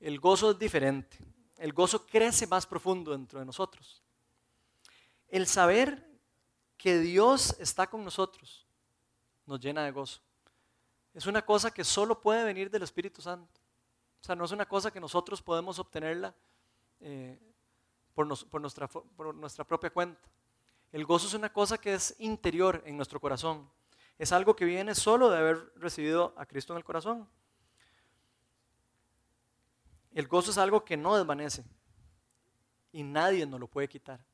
El gozo es diferente. El gozo crece más profundo dentro de nosotros. El saber que Dios está con nosotros nos llena de gozo. Es una cosa que solo puede venir del Espíritu Santo. O sea, no es una cosa que nosotros podemos obtenerla eh, por, nuestra, por nuestra propia cuenta. El gozo es una cosa que es interior en nuestro corazón. Es algo que viene solo de haber recibido a Cristo en el corazón. El gozo es algo que no desvanece y nadie nos lo puede quitar.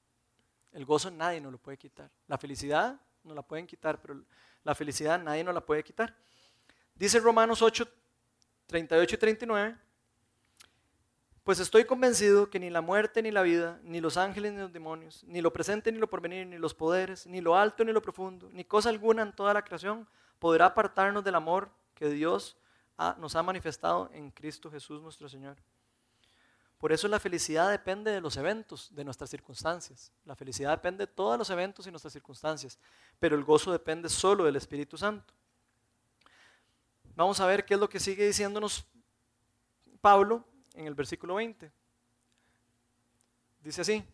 El gozo nadie nos lo puede quitar. La felicidad no la pueden quitar, pero la felicidad nadie nos la puede quitar. Dice Romanos 8, 38 y 39. Pues estoy convencido que ni la muerte ni la vida, ni los ángeles ni los demonios, ni lo presente ni lo porvenir, ni los poderes, ni lo alto ni lo profundo, ni cosa alguna en toda la creación podrá apartarnos del amor que Dios nos ha manifestado en Cristo Jesús nuestro Señor. Por eso la felicidad depende de los eventos, de nuestras circunstancias. La felicidad depende de todos los eventos y nuestras circunstancias, pero el gozo depende solo del Espíritu Santo. Vamos a ver qué es lo que sigue diciéndonos Pablo en el versículo 20. Dice así,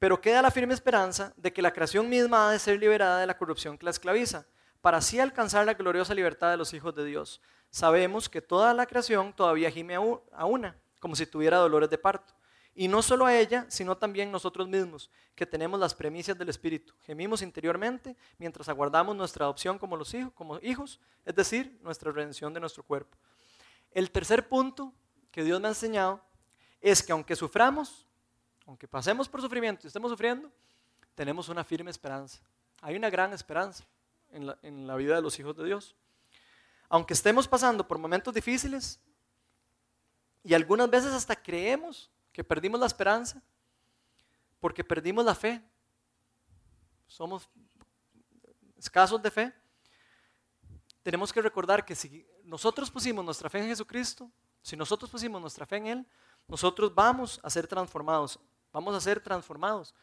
pero queda la firme esperanza de que la creación misma ha de ser liberada de la corrupción que la esclaviza, para así alcanzar la gloriosa libertad de los hijos de Dios. Sabemos que toda la creación todavía gime a una como si tuviera dolores de parto. Y no solo a ella, sino también nosotros mismos, que tenemos las premisas del Espíritu. Gemimos interiormente mientras aguardamos nuestra adopción como, los hijos, como hijos, es decir, nuestra redención de nuestro cuerpo. El tercer punto que Dios me ha enseñado es que aunque suframos, aunque pasemos por sufrimiento y estemos sufriendo, tenemos una firme esperanza. Hay una gran esperanza en la, en la vida de los hijos de Dios. Aunque estemos pasando por momentos difíciles, y algunas veces hasta creemos que perdimos la esperanza porque perdimos la fe. Somos escasos de fe. Tenemos que recordar que si nosotros pusimos nuestra fe en Jesucristo, si nosotros pusimos nuestra fe en Él, nosotros vamos a ser transformados. Vamos a ser transformados.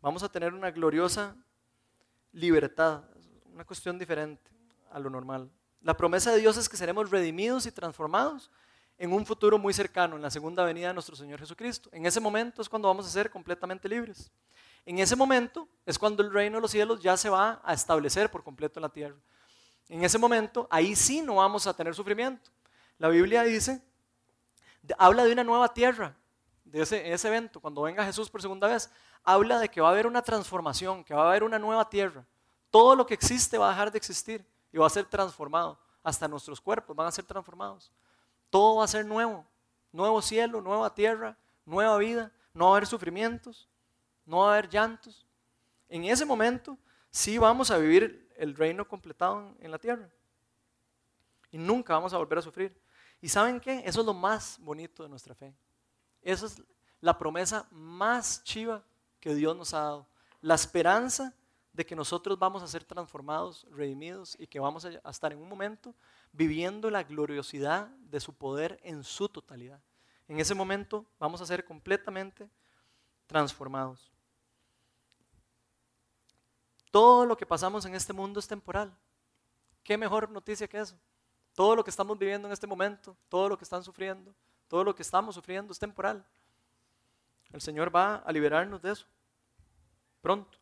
Vamos a tener una gloriosa libertad, una cuestión diferente a lo normal. La promesa de Dios es que seremos redimidos y transformados en un futuro muy cercano, en la segunda venida de nuestro Señor Jesucristo. En ese momento es cuando vamos a ser completamente libres. En ese momento es cuando el reino de los cielos ya se va a establecer por completo en la tierra. En ese momento, ahí sí no vamos a tener sufrimiento. La Biblia dice, habla de una nueva tierra, de ese, ese evento, cuando venga Jesús por segunda vez, habla de que va a haber una transformación, que va a haber una nueva tierra. Todo lo que existe va a dejar de existir y va a ser transformado. Hasta nuestros cuerpos van a ser transformados. Todo va a ser nuevo. Nuevo cielo, nueva tierra, nueva vida. No va a haber sufrimientos, no va a haber llantos. En ese momento sí vamos a vivir el reino completado en, la tierra. Y nunca vamos a volver a sufrir. ¿Y saben qué? Eso es lo más bonito de nuestra fe. Esa es la promesa más chiva que Dios nos ha dado. La esperanza de que nosotros vamos a ser transformados, redimidos y que vamos a estar en un momento viviendo la gloriosidad de su poder en su totalidad. En ese momento vamos a ser completamente transformados. Todo lo que pasamos en este mundo es temporal. ¿Qué mejor noticia que eso? Todo lo que estamos viviendo en este momento, todo lo que están sufriendo, todo lo que estamos sufriendo es temporal. El Señor va a liberarnos de eso pronto.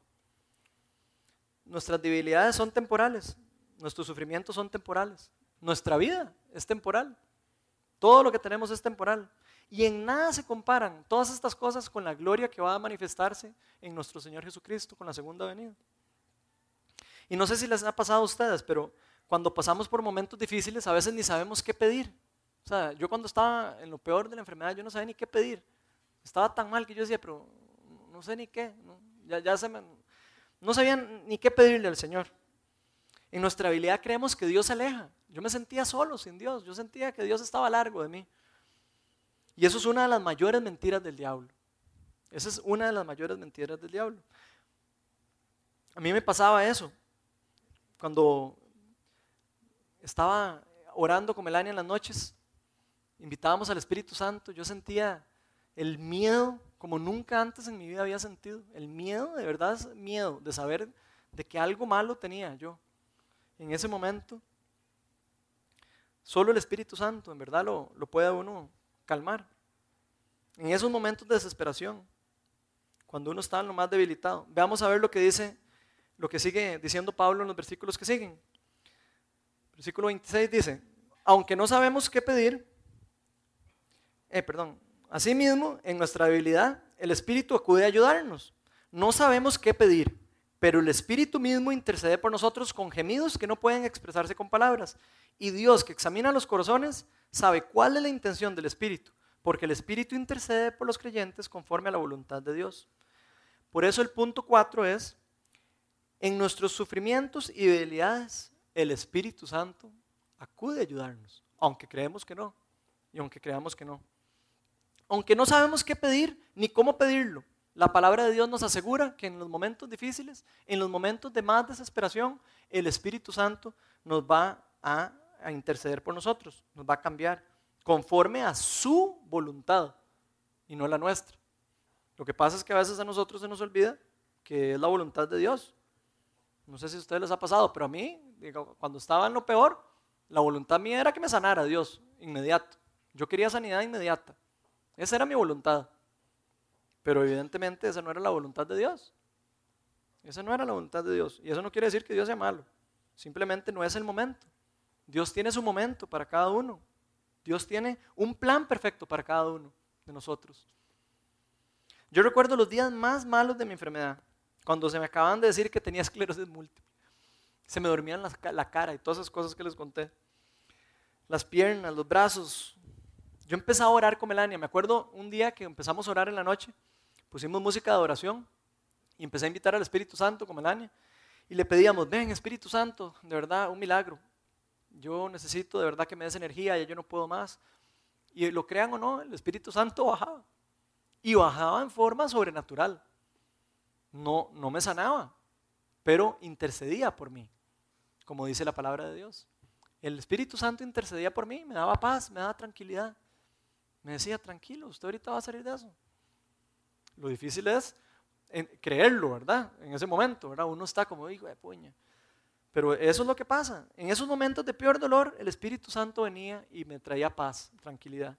Nuestras debilidades son temporales, nuestros sufrimientos son temporales, nuestra vida es temporal, todo lo que tenemos es temporal. Y en nada se comparan todas estas cosas con la gloria que va a manifestarse en nuestro Señor Jesucristo con la segunda venida. Y no sé si les ha pasado a ustedes, pero cuando pasamos por momentos difíciles a veces ni sabemos qué pedir. O sea, yo cuando estaba en lo peor de la enfermedad, yo no sabía ni qué pedir. Estaba tan mal que yo decía, pero no sé ni qué. Ya, se me, no sabían ni qué pedirle al Señor. En nuestra habilidad creemos que Dios se aleja. Yo me sentía solo sin Dios. Yo sentía que Dios estaba largo de mí. Y eso es una de las mayores mentiras del diablo. Esa es una de las mayores mentiras del diablo. A mí me pasaba eso. Cuando estaba orando con Melania en las noches, invitábamos al Espíritu Santo, yo sentía el miedo como nunca antes en mi vida había sentido. El miedo, de verdad es miedo de saber de que algo malo tenía yo. En ese momento, solo el Espíritu Santo en verdad lo, lo puede uno calmar. En esos momentos de desesperación, cuando uno está en lo más debilitado. Veamos a ver lo que dice, lo que sigue diciendo Pablo en los versículos que siguen. Versículo 26 dice, aunque no sabemos qué pedir, eh, perdón, asimismo, en nuestra debilidad, el Espíritu acude a ayudarnos. No sabemos qué pedir, pero el Espíritu mismo intercede por nosotros con gemidos que no pueden expresarse con palabras. Y Dios, que examina los corazones, sabe cuál es la intención del Espíritu, porque el Espíritu intercede por los creyentes conforme a la voluntad de Dios. Por eso el punto 4 es, en nuestros sufrimientos y debilidades, el Espíritu Santo acude a ayudarnos, aunque creemos que no, y aunque creamos que no. Aunque no sabemos qué pedir ni cómo pedirlo, la palabra de Dios nos asegura que en los momentos difíciles, en los momentos de más desesperación, el Espíritu Santo nos va a, interceder por nosotros, nos va a cambiar conforme a su voluntad y no la nuestra. Lo que pasa es que a veces a nosotros se nos olvida que es la voluntad de Dios. No sé si a ustedes les ha pasado, pero a mí, cuando estaba en lo peor, la voluntad mía era que me sanara Dios inmediato. Yo quería sanidad inmediata. Esa era mi voluntad. Pero evidentemente esa no era la voluntad de Dios. Esa no era la voluntad de Dios. Y eso no quiere decir que Dios sea malo. Simplemente no es el momento. Dios tiene su momento para cada uno. Dios tiene un plan perfecto para cada uno de nosotros. Yo recuerdo los días más malos de mi enfermedad, cuando se me acababan de decir que tenía [LAUGHS] esclerosis múltiple. Se me dormían la, la cara y todas esas cosas que les conté. Las piernas, los brazos. Yo empecé a orar con Melania. Me acuerdo un día que empezamos a orar en la noche, pusimos música de adoración y empecé a invitar al Espíritu Santo con Melania. Y le pedíamos, ven Espíritu Santo, de verdad, un milagro yo necesito de verdad que me des energía, ya yo no puedo más. Y lo crean o no, el Espíritu Santo bajaba. Y bajaba en forma sobrenatural. No, no me sanaba, pero intercedía por mí, como dice la palabra de Dios. El Espíritu Santo intercedía por mí, me daba paz, me daba tranquilidad. Me decía, tranquilo, usted ahorita va a salir de eso. Lo difícil es creerlo, ¿verdad? En ese momento, ¿verdad? Uno está como, hijo de puña. Pero eso es lo que pasa. En esos momentos de peor dolor, el Espíritu Santo venía y me traía paz, tranquilidad.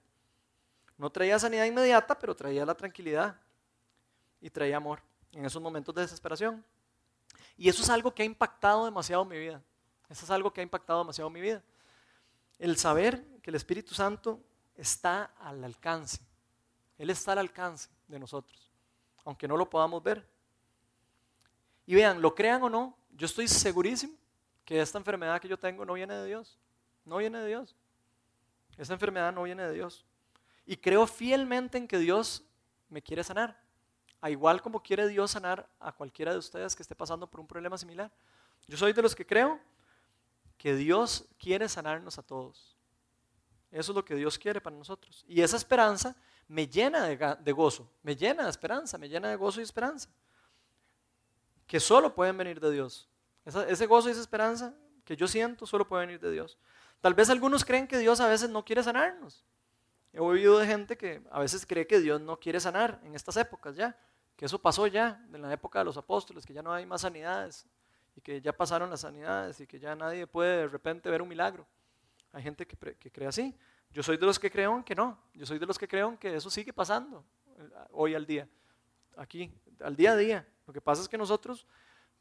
No traía sanidad inmediata, pero traía la tranquilidad y traía amor en esos momentos de desesperación. Y eso es algo que ha impactado demasiado mi vida. Eso es algo que ha impactado demasiado mi vida. El saber que el Espíritu Santo está al alcance. Él está al alcance de nosotros, aunque no lo podamos ver. Y vean, lo crean o no, yo estoy segurísimo que esta enfermedad que yo tengo no viene de Dios. No viene de Dios. Esta enfermedad no viene de Dios. Y creo fielmente en que Dios me quiere sanar. A igual como quiere Dios sanar a cualquiera de ustedes que esté pasando por un problema similar. Yo soy de los que creo que Dios quiere sanarnos a todos. Eso es lo que Dios quiere para nosotros. Y esa esperanza me llena de, gozo, me llena de esperanza, me llena de gozo y esperanza. Que solo pueden venir de Dios ese gozo y esa esperanza que yo siento solo puede venir de Dios. Tal vez algunos creen que Dios a veces no quiere sanarnos. He oído de gente que a veces cree que Dios no quiere sanar en estas épocas ya, que eso pasó ya, en la época de los apóstoles, que ya no hay más sanidades y que ya pasaron las sanidades y que ya nadie puede de repente ver un milagro. Hay gente que, cree así. Yo soy de los que creo que no. Yo soy de los que creo que eso sigue pasando eh, hoy al día. Aquí, al día a día. Lo que pasa es que nosotros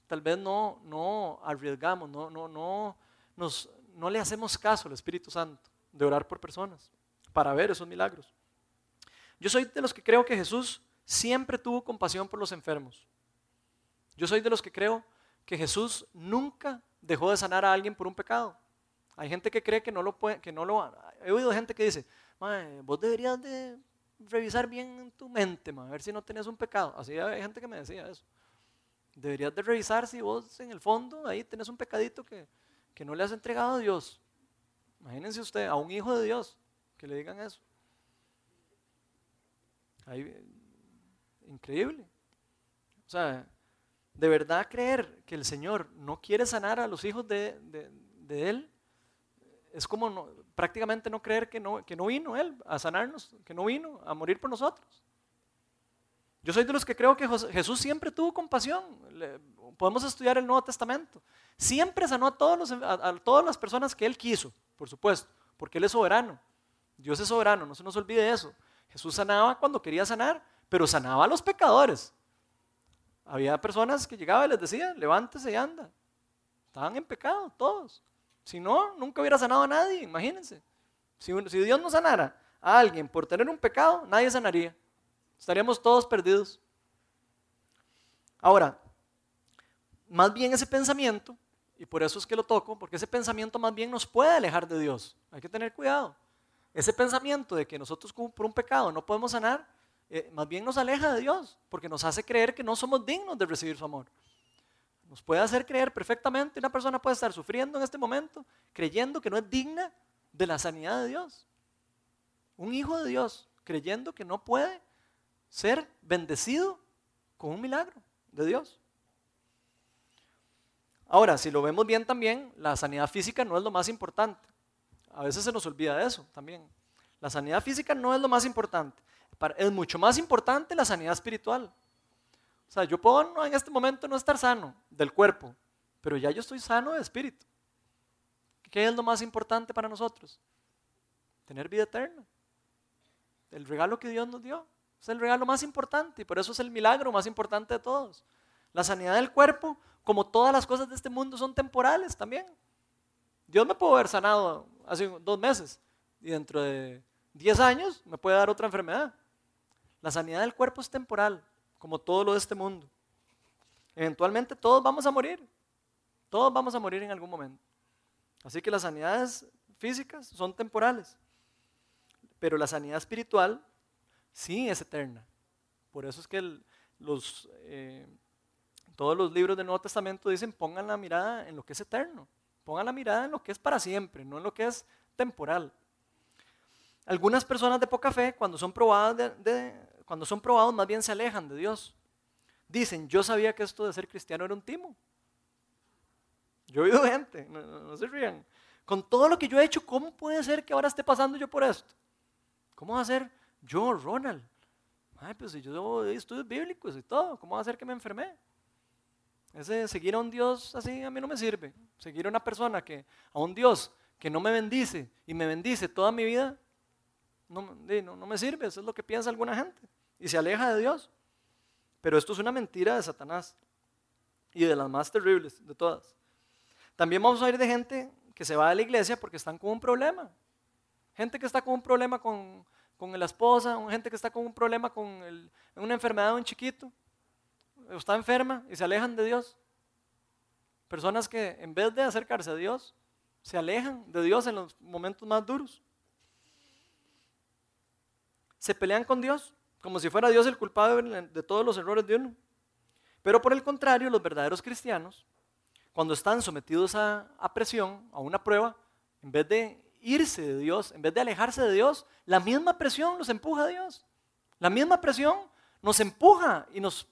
tal vez no, no arriesgamos, no, no, no, nos, no le hacemos caso al Espíritu Santo de orar por personas para ver esos milagros. Yo soy de los que creo que Jesús siempre tuvo compasión por los enfermos. Yo soy de los que creo que Jesús nunca dejó de sanar a alguien por un pecado. Hay gente que cree que no lo puede, que no lo. He oído gente que dice, vos deberías de revisar bien tu mente, a ver si no tenés un pecado. Así hay gente que me decía eso. Deberías de revisar si vos en el fondo ahí tenés un pecadito que, que no le has entregado a Dios. Imagínense usted, a un hijo de Dios, que le digan eso. increíble. O sea, de verdad creer que el Señor no quiere sanar a los hijos de, Él, es como prácticamente no creer que no, que no vino Él a sanarnos, que no vino a morir por nosotros. Yo soy de los que creo que Jesús siempre tuvo compasión. podemos estudiar el Nuevo Testamento. Siempre sanó a, todos a, todas las personas que Él quiso, por supuesto, porque Él es soberano. Dios es soberano, no se nos olvide eso. Jesús sanaba cuando quería sanar, pero sanaba a los pecadores. Había personas que llegaban y les decía, levántese y anda. Estaban en pecado todos. Si no, nunca hubiera sanado a nadie, imagínense. Si, Dios no sanara a alguien por tener un pecado, nadie sanaría. Estaríamos todos perdidos. Ahora, más bien ese pensamiento, y por eso es que lo toco, porque ese pensamiento más bien nos puede alejar de Dios. Hay que tener cuidado. Ese pensamiento de que nosotros por un pecado no podemos sanar, eh, más bien nos aleja de Dios, porque nos hace creer que no somos dignos de recibir su amor. Nos puede hacer creer perfectamente, una persona puede estar sufriendo en este momento, creyendo que no es digna de la sanidad de Dios. Un hijo de Dios, creyendo que no puede ser bendecido con un milagro de Dios. Ahora, si lo vemos bien también, la sanidad física no es lo más importante. A veces se nos olvida de eso también. La sanidad física no es lo más importante. Es mucho más importante la sanidad espiritual. O sea, yo puedo en este momento no estar sano del cuerpo, pero ya yo estoy sano de espíritu. ¿Qué es lo más importante para nosotros? Tener vida eterna. El regalo que Dios nos dio. Es el regalo más importante y por eso es el milagro más importante de todos. La sanidad del cuerpo, como todas las cosas de este mundo, son temporales también. Dios me puede haber sanado hace dos meses y dentro de diez años me puede dar otra enfermedad. La sanidad del cuerpo es temporal, como todo lo de este mundo. Eventualmente todos vamos a morir. Todos vamos a morir en algún momento. Así que las sanidades físicas son temporales. Pero la sanidad espiritual Sí, es eterna. Por eso es que los, eh, todos los libros del Nuevo Testamento dicen pongan la mirada en lo que es eterno, pongan la mirada en lo que es para siempre, no en lo que es temporal. Algunas personas de poca fe, cuando son probadas, cuando son probados, más bien se alejan de Dios. Dicen, yo sabía que esto de ser cristiano era un timo. Yo he oído gente, no, se rían. Con todo lo que yo he hecho, ¿cómo puede ser que ahora esté pasando yo por esto? ¿Cómo va a ser yo, Ronald, ay, pues si yo estudios bíblicos y todo, ¿cómo va a ser que me enfermé? Ese seguir a un Dios así a mí no me sirve. Seguir a una persona que, a un Dios que no me bendice y me bendice toda mi vida, no, no, no me sirve. Eso es lo que piensa alguna gente. Y se aleja de Dios. Pero esto es una mentira de Satanás y de las más terribles de todas. También vamos a oír de gente que se va a la iglesia porque están con un problema. Gente que está con un problema con, con la esposa, gente que está con un problema con una enfermedad de un chiquito, está enferma y se alejan de Dios. Personas que en vez de acercarse a Dios, se alejan de Dios en los momentos más duros. Se pelean con Dios, como si fuera Dios el culpable de todos los errores de uno. Pero por el contrario, los verdaderos cristianos, cuando están sometidos a, presión, a una prueba, en vez de irse de Dios, en vez de alejarse de Dios, la misma presión nos empuja a Dios. La misma presión nos empuja y nos,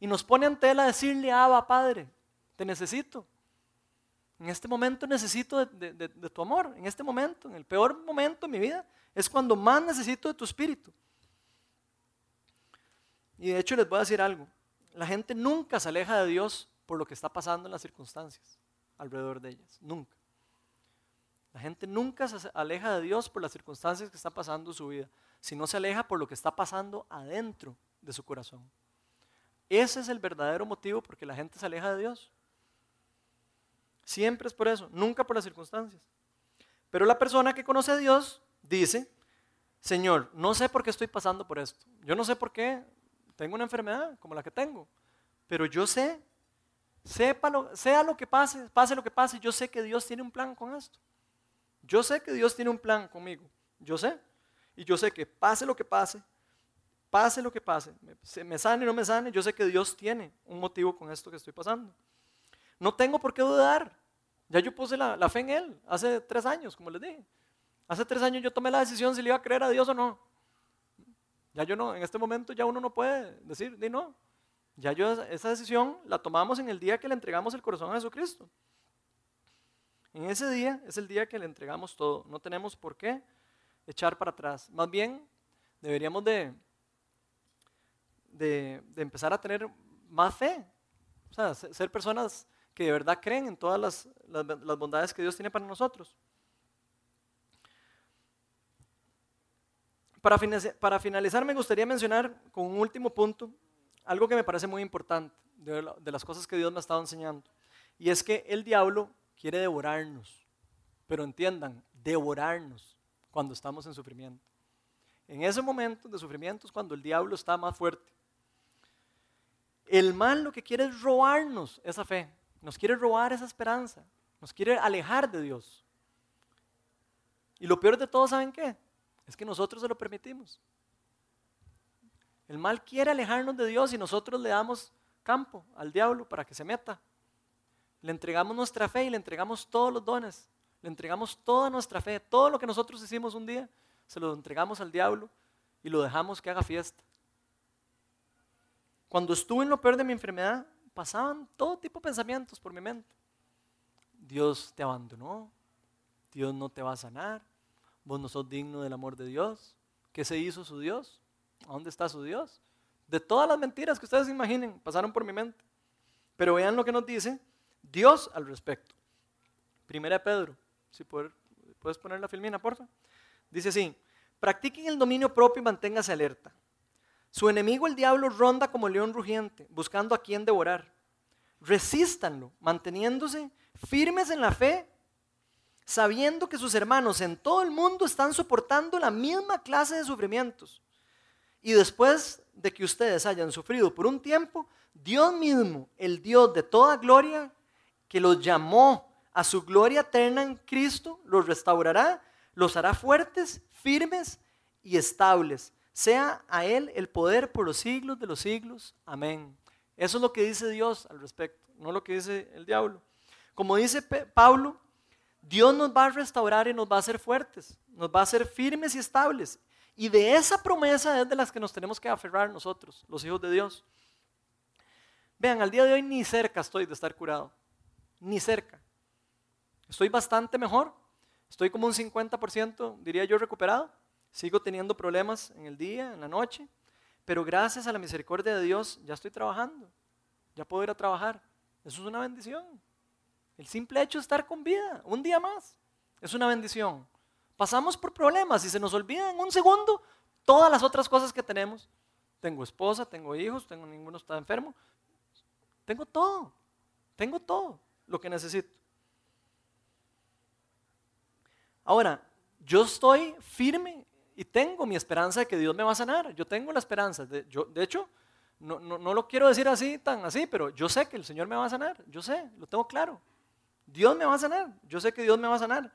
y nos pone ante Él a decirle, Abba, Padre, te necesito. En este momento necesito de, tu amor. En este momento, en el peor momento de mi vida, es cuando más necesito de tu espíritu. Y de hecho les voy a decir algo. La gente nunca se aleja de Dios por lo que está pasando en las circunstancias alrededor de ellas. Nunca. La gente nunca se aleja de Dios por las circunstancias que están pasando en su vida, sino se aleja por lo que está pasando adentro de su corazón. Ese es el verdadero motivo por que la gente se aleja de Dios. Siempre es por eso, nunca por las circunstancias. Pero la persona que conoce a Dios dice, Señor, no sé por qué estoy pasando por esto. Yo no sé por qué tengo una enfermedad como la que tengo. Pero yo sé, sepa lo, sea lo que pase, pase lo que pase, yo sé que Dios tiene un plan con esto. Yo sé que Dios tiene un plan conmigo. Yo sé. Y yo sé que pase lo que pase, pase lo que pase, me, sane o no me sane, yo sé que Dios tiene un motivo con esto que estoy pasando. No tengo por qué dudar. Ya yo puse la fe en Él hace tres años, como les dije. Hace tres años yo tomé la decisión si le iba a creer a Dios o no. Ya yo no, en este momento ya uno no puede decir, di no. Ya yo esa decisión la tomamos en el día que le entregamos el corazón a Jesucristo. En ese día es el día que le entregamos todo. No tenemos por qué echar para atrás. Más bien, deberíamos de, de, empezar a tener más fe. O sea, ser personas que de verdad creen en todas las, las bondades que Dios tiene para nosotros. Para, finalizar, me gustaría mencionar con un último punto algo que me parece muy importante de, las cosas que Dios me ha estado enseñando. Y es que el diablo quiere devorarnos. Pero entiendan, devorarnos cuando estamos en sufrimiento. En ese momento de sufrimiento es cuando el diablo está más fuerte. El mal lo que quiere es robarnos esa fe, nos quiere robar esa esperanza, nos quiere alejar de Dios. Y lo peor de todo, ¿saben qué? Es que nosotros se lo permitimos. El mal quiere alejarnos de Dios y nosotros le damos campo al diablo para que se meta. Le entregamos nuestra fe y le entregamos todos los dones. Le entregamos toda nuestra fe, todo lo que nosotros hicimos un día, se lo entregamos al diablo y lo dejamos que haga fiesta. Cuando estuve en lo peor de mi enfermedad, pasaban todo tipo de pensamientos por mi mente. Dios te abandonó, Dios no te va a sanar, Vos no sos digno del amor de Dios. ¿Qué se hizo su Dios? ¿A dónde está su Dios? De todas las mentiras que ustedes imaginen, pasaron por mi mente. Pero vean lo que nos dice Dios al respecto. Primera Pedro, si puedes poner la filmina, porfa. Dice así, practiquen el dominio propio y manténgase alerta. Su enemigo el diablo ronda como león rugiente, buscando a quien devorar. Resístanlo, manteniéndose firmes en la fe sabiendo que sus hermanos en todo el mundo están soportando la misma clase de sufrimientos. Y después de que ustedes hayan sufrido por un tiempo, Dios mismo, el Dios de toda gloria, que los llamó a su gloria eterna en Cristo, los restaurará, los hará fuertes, firmes y estables. Sea a Él el poder por los siglos de los siglos. Amén. Eso es lo que dice Dios al respecto, no lo que dice el diablo. Como dice Pablo, Dios nos va a restaurar y nos va a hacer fuertes, nos va a hacer firmes y estables. Y de esa promesa es de las que nos tenemos que aferrar nosotros, los hijos de Dios. Vean, al día de hoy ni cerca estoy de estar curado, ni cerca. Estoy bastante mejor, estoy como un 50%, diría yo, recuperado. Sigo teniendo problemas en el día, en la noche, pero gracias a la misericordia de Dios ya estoy trabajando, ya puedo ir a trabajar. Eso es una bendición. El simple hecho de estar con vida, un día más, es una bendición. Pasamos por problemas y se nos olvida en un segundo todas las otras cosas que tenemos. Tengo esposa, tengo hijos, tengo ninguno está enfermo. Tengo todo, tengo todo lo que necesito. Ahora, yo estoy firme y tengo mi esperanza de que Dios me va a sanar. Yo tengo la esperanza. De, yo, de hecho, no, no lo quiero decir así, tan así, pero yo sé que el Señor me va a sanar. Yo sé, lo tengo claro. Dios me va a sanar, yo sé que Dios me va a sanar.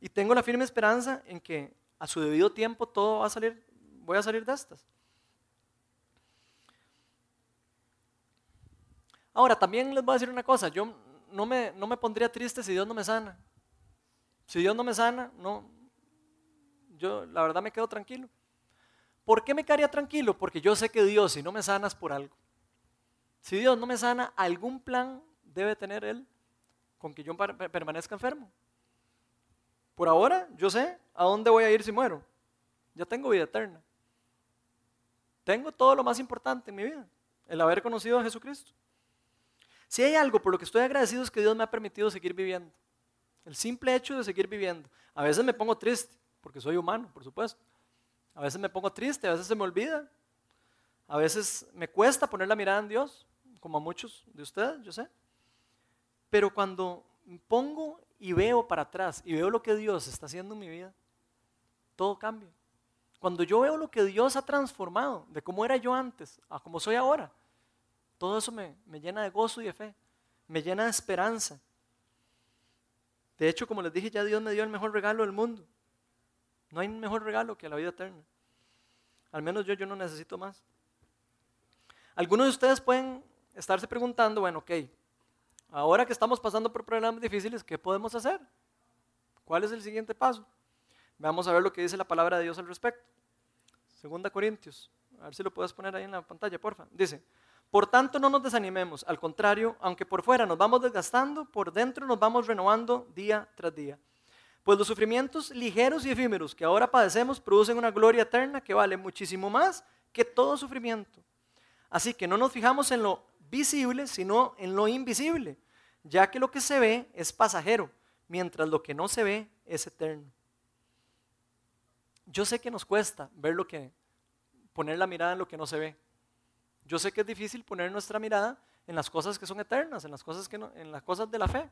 Y tengo la firme esperanza en que a su debido tiempo todo va a salir, voy a salir de estas. Ahora, también les voy a decir una cosa, yo no me, no me pondría triste si Dios no me sana. Si Dios no me sana, no, yo la verdad me quedo tranquilo. ¿Por qué me quedaría tranquilo? Porque yo sé que Dios, si no me sana, es por algo. Si Dios no me sana, algún plan debe tener Él con que yo permanezca enfermo. Por ahora, yo sé a dónde voy a ir si muero. Ya tengo vida eterna. Tengo todo lo más importante en mi vida, el haber conocido a Jesucristo. Si hay algo por lo que estoy agradecido es que Dios me ha permitido seguir viviendo. El simple hecho de seguir viviendo. A veces me pongo triste, porque soy humano, por supuesto. A veces me pongo triste, a veces se me olvida. A veces me cuesta poner la mirada en Dios, como a muchos de ustedes, yo sé. Pero cuando pongo y veo para atrás y veo lo que Dios está haciendo en mi vida, todo cambia. Cuando yo veo lo que Dios ha transformado, de cómo era yo antes a cómo soy ahora, todo eso me, me llena de gozo y de fe, me llena de esperanza. De hecho, como les dije, ya Dios me dio el mejor regalo del mundo. No hay mejor regalo que la vida eterna. Al menos yo, yo no necesito más. Algunos de ustedes pueden estarse preguntando, bueno, ok, ahora que estamos pasando por problemas difíciles, ¿qué podemos hacer? ¿Cuál es el siguiente paso? Vamos a ver lo que dice la palabra de Dios al respecto. Segunda Corintios, a ver si lo puedes poner ahí en la pantalla, porfa. Dice, por tanto no nos desanimemos, al contrario, aunque por fuera nos vamos desgastando, por dentro nos vamos renovando día tras día. Pues los sufrimientos ligeros y efímeros que ahora padecemos producen una gloria eterna que vale muchísimo más que todo sufrimiento. Así que no nos fijamos en lo visible, sino en lo invisible, ya que lo que se ve es pasajero, mientras lo que no se ve es eterno. Yo sé que nos cuesta ver lo que, poner la mirada en lo que no se ve. Yo sé que es difícil poner nuestra mirada en las cosas que son eternas, en las cosas, que en las cosas de la fe.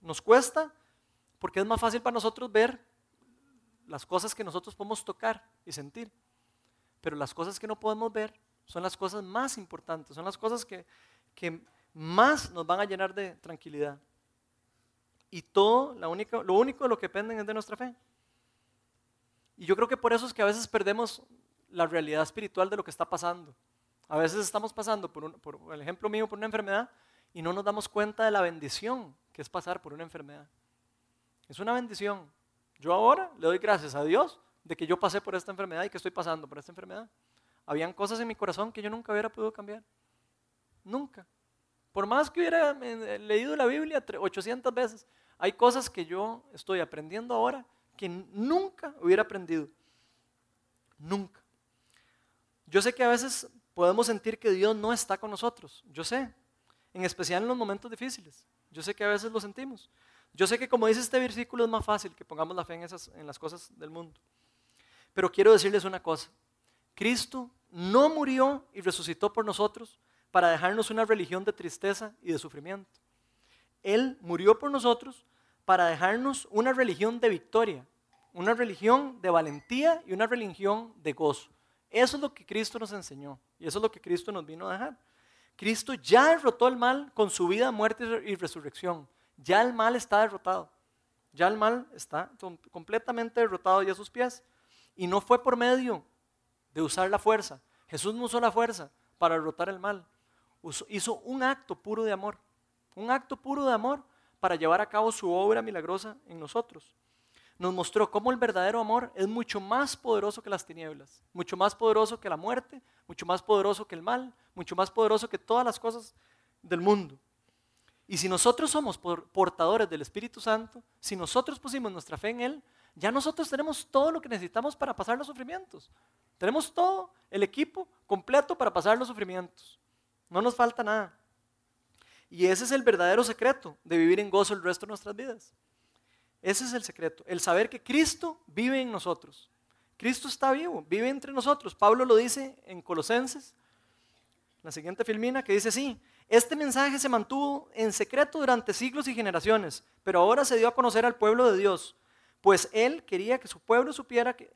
Nos cuesta porque es más fácil para nosotros ver las cosas que nosotros podemos tocar y sentir. Pero las cosas que no podemos ver son las cosas más importantes, son las cosas que, que más nos van a llenar de tranquilidad. Y todo, lo único de lo que dependen es de nuestra fe. Y yo creo que por eso es que a veces perdemos la realidad espiritual de lo que está pasando. A veces estamos pasando, por, por el ejemplo mío, por una enfermedad y no nos damos cuenta de la bendición que es pasar por una enfermedad. Es una bendición. Yo ahora le doy gracias a Dios de que yo pasé por esta enfermedad y que estoy pasando por esta enfermedad. Habían cosas en mi corazón que yo nunca hubiera podido cambiar. Nunca. Por más que hubiera eh, leído la Biblia 800 veces, hay cosas que yo estoy aprendiendo ahora que nunca hubiera aprendido. Nunca. Yo sé que a veces podemos sentir que Dios no está con nosotros. Yo sé. En especial en los momentos difíciles. Yo sé que a veces lo sentimos. Yo sé que como dice este versículo es más fácil que pongamos la fe en, esas, en las cosas del mundo. Pero quiero decirles una cosa. Cristo no murió y resucitó por nosotros para dejarnos una religión de tristeza y de sufrimiento. Él murió por nosotros para dejarnos una religión de victoria, una religión de valentía y una religión de gozo. Eso es lo que Cristo nos enseñó y eso es lo que Cristo nos vino a dejar. Cristo ya derrotó el mal con su vida, muerte y resurrección. Ya el mal está derrotado. Ya el mal está completamente derrotado ya a sus pies. Y no fue por medio de usar la fuerza. Jesús no usó la fuerza para derrotar el mal. hizo un acto puro de amor. Un acto puro de amor para llevar a cabo su obra milagrosa en nosotros. Nos mostró cómo el verdadero amor es mucho más poderoso que las tinieblas, mucho más poderoso que la muerte, mucho más poderoso que el mal, mucho más poderoso que todas las cosas del mundo. Y si nosotros somos portadores del Espíritu Santo, si nosotros pusimos nuestra fe en Él, ya nosotros tenemos todo lo que necesitamos para pasar los sufrimientos. Tenemos todo el equipo completo para pasar los sufrimientos. No nos falta nada. Y ese es el verdadero secreto de vivir en gozo el resto de nuestras vidas. Ese es el secreto, el saber que Cristo vive en nosotros. Cristo está vivo, vive entre nosotros. Pablo lo dice en Colosenses, la siguiente filmina, que dice así, este mensaje se mantuvo en secreto durante siglos y generaciones, pero ahora se dio a conocer al pueblo de Dios, pues Él quería que su pueblo supiera que,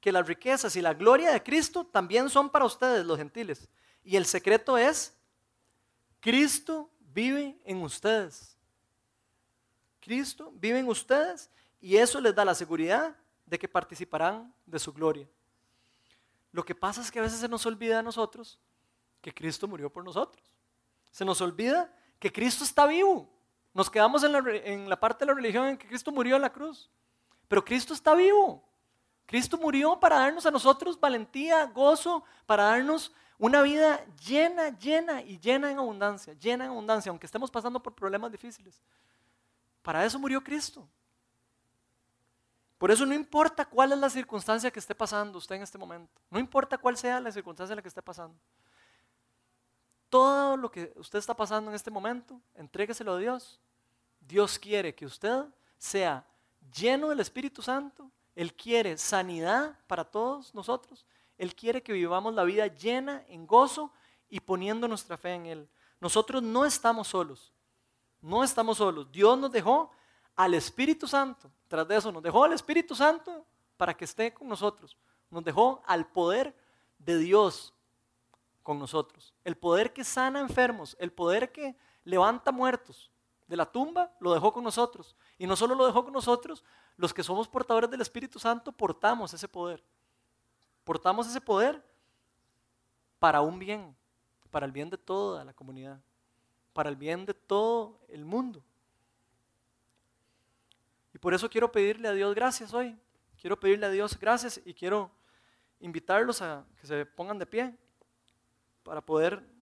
que las riquezas y la gloria de Cristo también son para ustedes, los gentiles. Y el secreto es, Cristo vive en ustedes. Cristo vive en ustedes y eso les da la seguridad de que participarán de su gloria. Lo que pasa es que a veces se nos olvida a nosotros que Cristo murió por nosotros. Se nos olvida que Cristo está vivo. Nos quedamos en la, parte de la religión en que Cristo murió en la cruz. Pero Cristo está vivo. Cristo murió para darnos a nosotros valentía, gozo, para darnos una vida llena, llena y llena en abundancia, llena en abundancia, aunque estemos pasando por problemas difíciles. Para eso murió Cristo. Por eso no importa cuál es la circunstancia que esté pasando usted en este momento, no importa cuál sea la circunstancia en la que esté pasando todo lo que usted está pasando en este momento, entrégueselo a Dios. Dios quiere que usted sea lleno del Espíritu Santo. Él quiere sanidad para todos nosotros. Él quiere que vivamos la vida llena en gozo y poniendo nuestra fe en Él. Nosotros no estamos solos. No estamos solos. Dios nos dejó al Espíritu Santo. Tras de eso nos dejó al Espíritu Santo para que esté con nosotros. Nos dejó al poder de Dios con nosotros. El poder que sana enfermos, el poder que levanta muertos de la tumba, lo dejó con nosotros. Y no solo lo dejó con nosotros, los que somos portadores del Espíritu Santo portamos ese poder. Portamos ese poder para un bien, para el bien de toda la comunidad, para el bien de todo el mundo. Y por eso quiero pedirle a Dios gracias hoy. Quiero pedirle a Dios gracias y quiero invitarlos a que se pongan de pie para poder